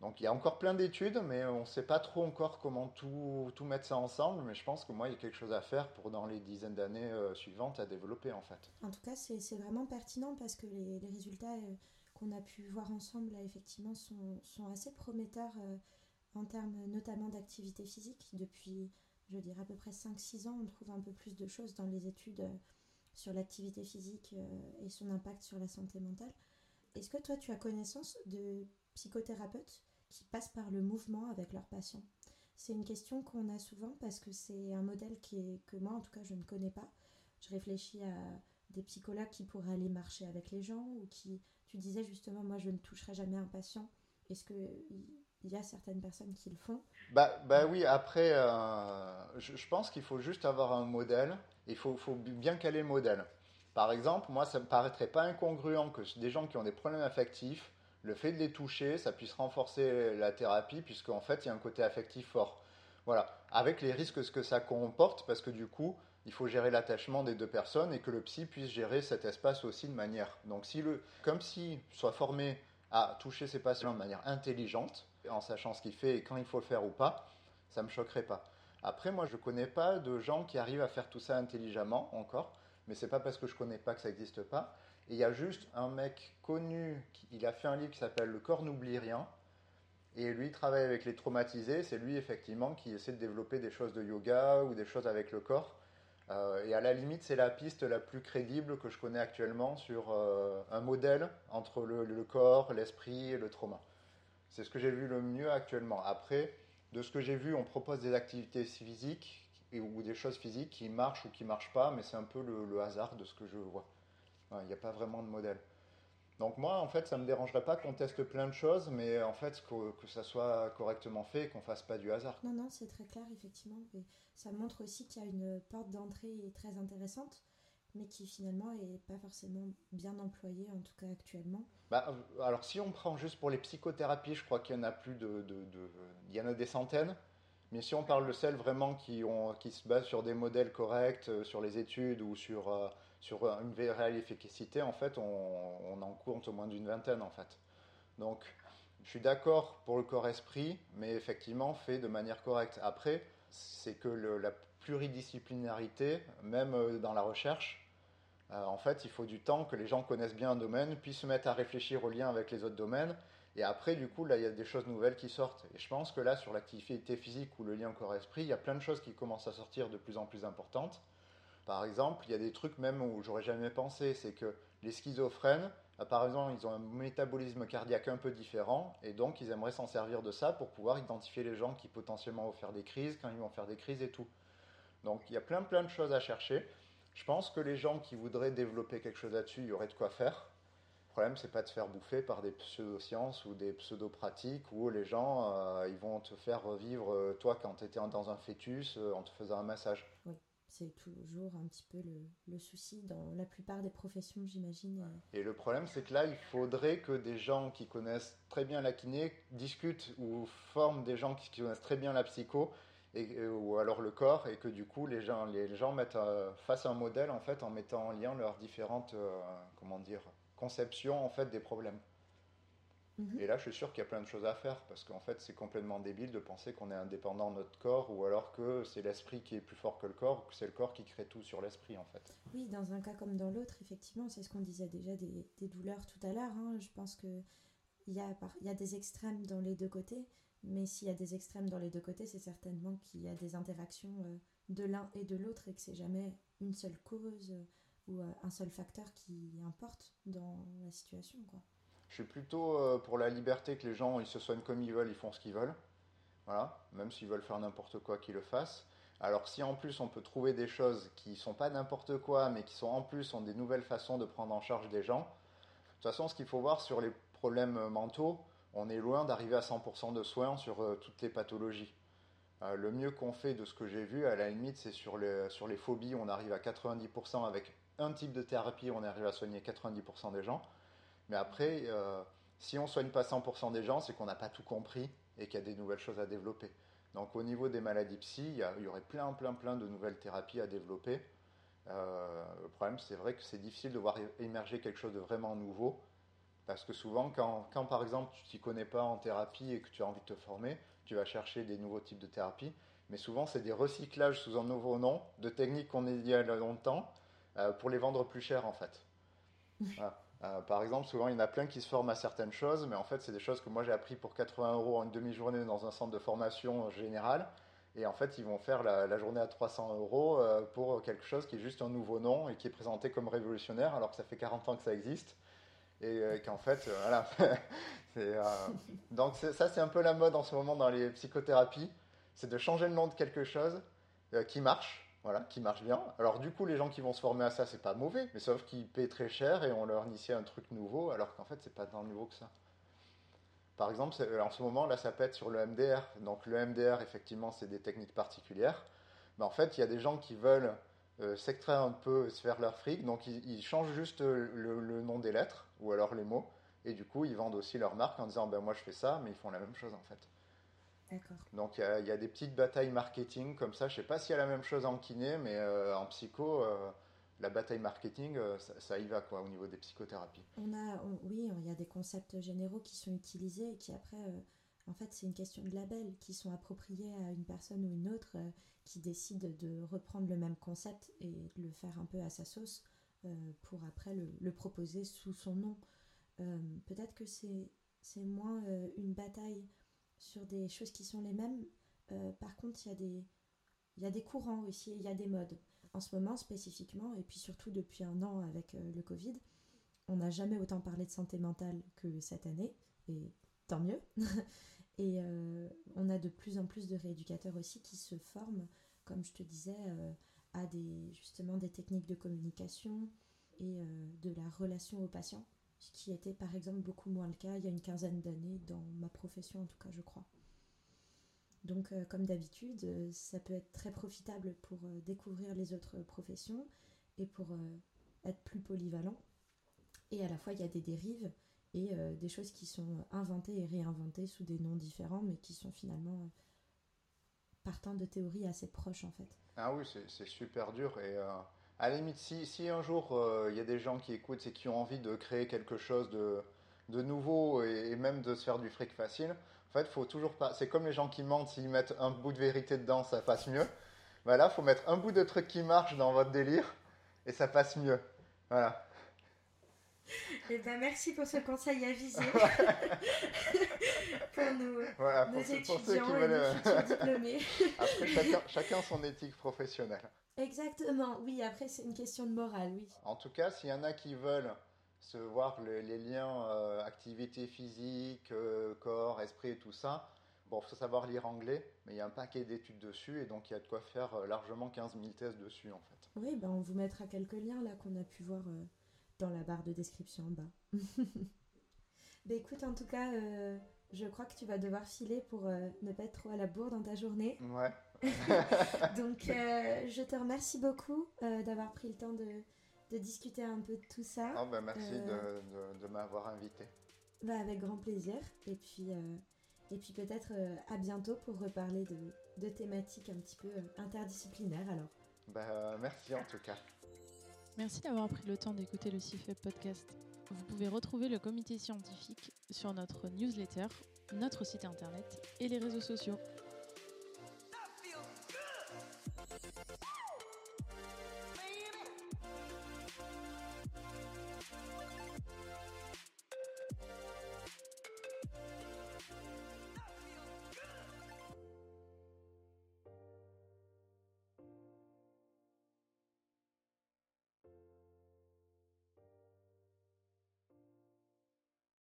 Donc, il y a encore plein d'études, mais on ne sait pas trop encore comment tout, mettre ça ensemble. Mais je pense que moi, il y a quelque chose à faire pour, dans les dizaines d'années euh, suivantes, à développer, en fait. En tout cas, c'est, vraiment pertinent parce que les, résultats qu'on a pu voir ensemble, effectivement, sont assez prometteurs en termes notamment d'activité physique. Depuis, je dirais, à peu près 5-6 ans, on trouve un peu plus de choses dans les études euh, sur l'activité physique euh, et son impact sur la santé mentale. Est-ce que toi, tu as connaissance de psychothérapeutes qui passent par le mouvement avec leurs patients? C'est une question qu'on a souvent parce que c'est un modèle qui est, que moi, en tout cas, je ne connais pas. Je réfléchis à des psychologues qui pourraient aller marcher avec les gens ou qui, tu disais justement, moi, je ne toucherai jamais un patient. Est-ce que il y a certaines personnes qui le font. Bah, bah oui, après, euh, je, pense qu'il faut juste avoir un modèle. Il faut, faut, bien caler le modèle. Par exemple, moi, ça me paraîtrait pas incongruent que des gens qui ont des problèmes affectifs, le fait de les toucher, ça puisse renforcer la thérapie, puisqu'en fait, il y a un côté affectif fort. Voilà, avec les risques que ça comporte, parce que du coup, il faut gérer l'attachement des deux personnes et que le psy puisse gérer cet espace aussi de manière. Donc, si le, comme si soit formé à toucher ses patients de manière intelligente, en sachant ce qu'il fait et quand il faut le faire ou pas, ça ne me choquerait pas. Après, moi, je ne connais pas de gens qui arrivent à faire tout ça intelligemment encore, mais c'est pas parce que je ne connais pas que ça n'existe pas. Et il y a juste un mec connu, il a fait un livre qui s'appelle Le corps n'oublie rien, et lui il travaille avec les traumatisés. C'est lui effectivement qui essaie de développer des choses de yoga ou des choses avec le corps. Euh, et à la limite, c'est la piste la plus crédible que je connais actuellement sur euh, un modèle entre le corps, l'esprit et le trauma. C'est ce que j'ai vu le mieux actuellement. Après, de ce que j'ai vu, on propose des activités physiques ou des choses physiques qui marchent ou qui ne marchent pas, mais c'est un peu le, hasard de ce que je vois. Il n'y a pas vraiment de modèle. Donc moi, en fait, ça me dérangerait pas qu'on teste plein de choses, mais en fait, que, ça soit correctement fait et qu'on fasse pas du hasard. Non, non, c'est très clair, effectivement. Ça montre aussi qu'il y a une porte d'entrée très intéressante, mais qui finalement est pas forcément bien employée, en tout cas actuellement. Bah, euh, alors si on prend juste pour les psychothérapies, je crois qu'il y en a plus de, il y en a des centaines. Mais si on parle de celles vraiment qui, ont, qui se basent sur des modèles corrects, euh, sur les études ou sur, euh, sur une réelle efficacité, en fait, on, en compte au moins d'une vingtaine, en fait. Donc, je suis d'accord pour le corps-esprit, mais effectivement fait de manière correcte. Après, c'est que la pluridisciplinarité, même dans la recherche, euh, en fait, il faut du temps que les gens connaissent bien un domaine, puis se mettent à réfléchir au lien avec les autres domaines. Et après, du coup, là, il y a des choses nouvelles qui sortent. Et je pense que là, sur l'activité physique ou le lien corps-esprit, il y a plein de choses qui commencent à sortir de plus en plus importantes. Par exemple, il y a des trucs même où j'aurais jamais pensé, c'est que les schizophrènes, apparemment, ils ont un métabolisme cardiaque un peu différent, et donc ils aimeraient s'en servir de ça pour pouvoir identifier les gens qui potentiellement vont faire des crises, quand ils vont faire des crises et tout. Donc il y a plein plein de choses à chercher. Je pense que les gens qui voudraient développer quelque chose là-dessus, il y aurait de quoi faire. Le problème, c'est pas de se faire bouffer par des pseudo-sciences ou des pseudo-pratiques où les gens, euh, ils vont te faire revivre, euh, toi, quand tu étais dans un fœtus, euh, en te faisant un massage. Oui, c'est toujours un petit peu le, le, souci dans la plupart des professions, j'imagine. Et le problème, c'est que là, il faudrait que des gens qui connaissent très bien la kiné discutent ou forment des gens qui connaissent très bien la psycho et, ou alors le corps, et que du coup les gens, les gens mettent euh, face à un modèle en fait en mettant en lien leurs différentes euh, comment dire, conceptions en fait des problèmes. Mmh. Et là, je suis sûr qu'il y a plein de choses à faire parce qu'en fait, c'est complètement débile de penser qu'on est indépendant de notre corps ou alors que c'est l'esprit qui est plus fort que le corps ou que c'est le corps qui crée tout sur l'esprit en fait. Oui, dans un cas comme dans l'autre, effectivement, c'est ce qu'on disait déjà des, des, douleurs tout à l'heure. Hein. Je pense qu'il y, a, y a des extrêmes dans les deux côtés. Mais s'il y a des extrêmes dans les deux côtés, c'est certainement qu'il y a des interactions euh, de l'un et de l'autre et que c'est jamais une seule cause euh, ou euh, un seul facteur qui importe dans la situation. Je suis plutôt pour la liberté que les gens ils se soignent comme ils veulent, ils font ce qu'ils veulent. Voilà, même s'ils veulent faire n'importe quoi, qu'ils le fassent. Alors si en plus on peut trouver des choses qui ne sont pas n'importe quoi, mais qui sont en plus ont des nouvelles façons de prendre en charge des gens. De toute façon, ce qu'il faut voir sur les problèmes mentaux, on est loin d'arriver à 100% de soins sur euh, toutes les pathologies. Euh, le mieux qu'on fait de ce que j'ai vu, à la limite, c'est sur les, sur les phobies, on arrive à 90% avec un type de thérapie, on arrive à soigner 90% des gens. Mais après, euh, si on ne soigne pas 100% des gens, c'est qu'on n'a pas tout compris et qu'il y a des nouvelles choses à développer. Donc au niveau des maladies psy, il y, y, aurait plein, plein, plein de nouvelles thérapies à développer. Le problème, c'est vrai que c'est difficile de voir émerger quelque chose de vraiment nouveau parce que souvent, quand, quand par exemple tu t'y connais pas en thérapie et que tu as envie de te former, tu vas chercher des nouveaux types de thérapie. Mais souvent, c'est des recyclages sous un nouveau nom de techniques qu'on a il y a longtemps euh, pour les vendre plus cher en fait. voilà. euh, par exemple, souvent, il y en a plein qui se forment à certaines choses, mais en fait, c'est des choses que moi j'ai appris pour 80 euros en une demi-journée dans un centre de formation général. Et en fait, ils vont faire la, la journée à 300 euros euh, pour quelque chose qui est juste un nouveau nom et qui est présenté comme révolutionnaire, alors que ça fait 40 ans que ça existe et euh, qu'en fait, euh, voilà. euh, donc ça, c'est un peu la mode en ce moment dans les psychothérapies, c'est de changer le nom de quelque chose qui marche, voilà, qui marche bien. Alors du coup, les gens qui vont se former à ça, c'est pas mauvais, mais sauf qu'ils paient très cher et on leur initie un truc nouveau, alors qu'en fait, c'est pas tant nouveau que ça. Par exemple, en ce moment, là, ça pète sur le MDR. Donc le MDR, effectivement, c'est des techniques particulières. Mais en fait, il y a des gens qui veulent s'extraire un peu, se faire leur fric. Donc ils, changent juste le, nom des lettres ou alors les mots. Et du coup, ils vendent aussi leur marque en disant ben moi je fais ça, mais ils font la même chose en fait. Donc il y, y, a des petites batailles marketing comme ça. Je sais pas s'il y a la même chose en kiné, mais euh, en psycho, euh, la bataille marketing, euh, ça, ça, y va quoi au niveau des psychothérapies. On a, on, oui, il y a des concepts généraux qui sont utilisés et qui après en fait, c'est une question de label qui sont appropriés à une personne ou une autre euh, qui décide de reprendre le même concept et de le faire un peu à sa sauce pour après le, proposer sous son nom. Euh, Peut-être que c'est moins euh, une bataille sur des choses qui sont les mêmes. Euh, par contre, il y, a des, y a des courants aussi, il y a des modes. En ce moment spécifiquement, et puis surtout depuis un an avec euh, le Covid, on n'a jamais autant parlé de santé mentale que cette année, et tant mieux. Et euh, on a de plus en plus de rééducateurs aussi qui se forment, comme je te disais, euh, à des, justement des techniques de communication et euh, de la relation au patient ce qui était par exemple beaucoup moins le cas il y a une quinzaine d'années dans ma profession en tout cas je crois. Donc comme d'habitude, ça peut être très profitable pour découvrir les autres professions et pour être plus polyvalent. Et à la fois il y a des dérives et des choses qui sont inventées et réinventées sous des noms différents mais qui sont finalement partant de théories assez proches en fait. Ah oui, c'est super dur. Et euh, à la limite, si, un jour euh, il y a des gens qui écoutent et qui ont envie de créer quelque chose de, de nouveau et, même de se faire du fric facile, en fait, faut toujours pas. C'est comme les gens qui mentent, s'ils mettent un bout de vérité dedans, ça passe mieux. Bah là, faut mettre un bout de truc qui marche dans votre délire et ça passe mieux. Voilà. Eh ben, merci pour ce conseil avisé pour nous, voilà, pour, étudiants ceux qui veulent... Euh, diplômés. Après, chacun, chacun son éthique professionnelle. Exactement, oui, après c'est une question de morale, oui. En tout cas, s'il y en a qui veulent se voir les liens euh, activité physique, euh, corps, esprit et tout ça, bon, il faut savoir lire anglais, mais il y a un paquet d'études dessus et donc il y a de quoi faire largement 15 000 thèses dessus en fait. Oui, ben on vous mettra quelques liens là qu'on a pu voir dans la barre de description en bas. bah écoute, en tout cas, euh, je crois que tu vas devoir filer pour euh, ne pas être trop à la bourre dans ta journée. Ouais. Donc, euh, je te remercie beaucoup d'avoir pris le temps de, de, discuter un peu de tout ça. Oh, bah merci de, de, m'avoir invité. Bah, avec grand plaisir. Et puis, et puis peut-être à bientôt pour reparler de, de thématiques un petit peu interdisciplinaires alors. Bah, merci en tout cas. Merci d'avoir pris le temps d'écouter le CIFEP podcast. Vous pouvez retrouver le comité scientifique sur notre newsletter, notre site internet et les réseaux sociaux.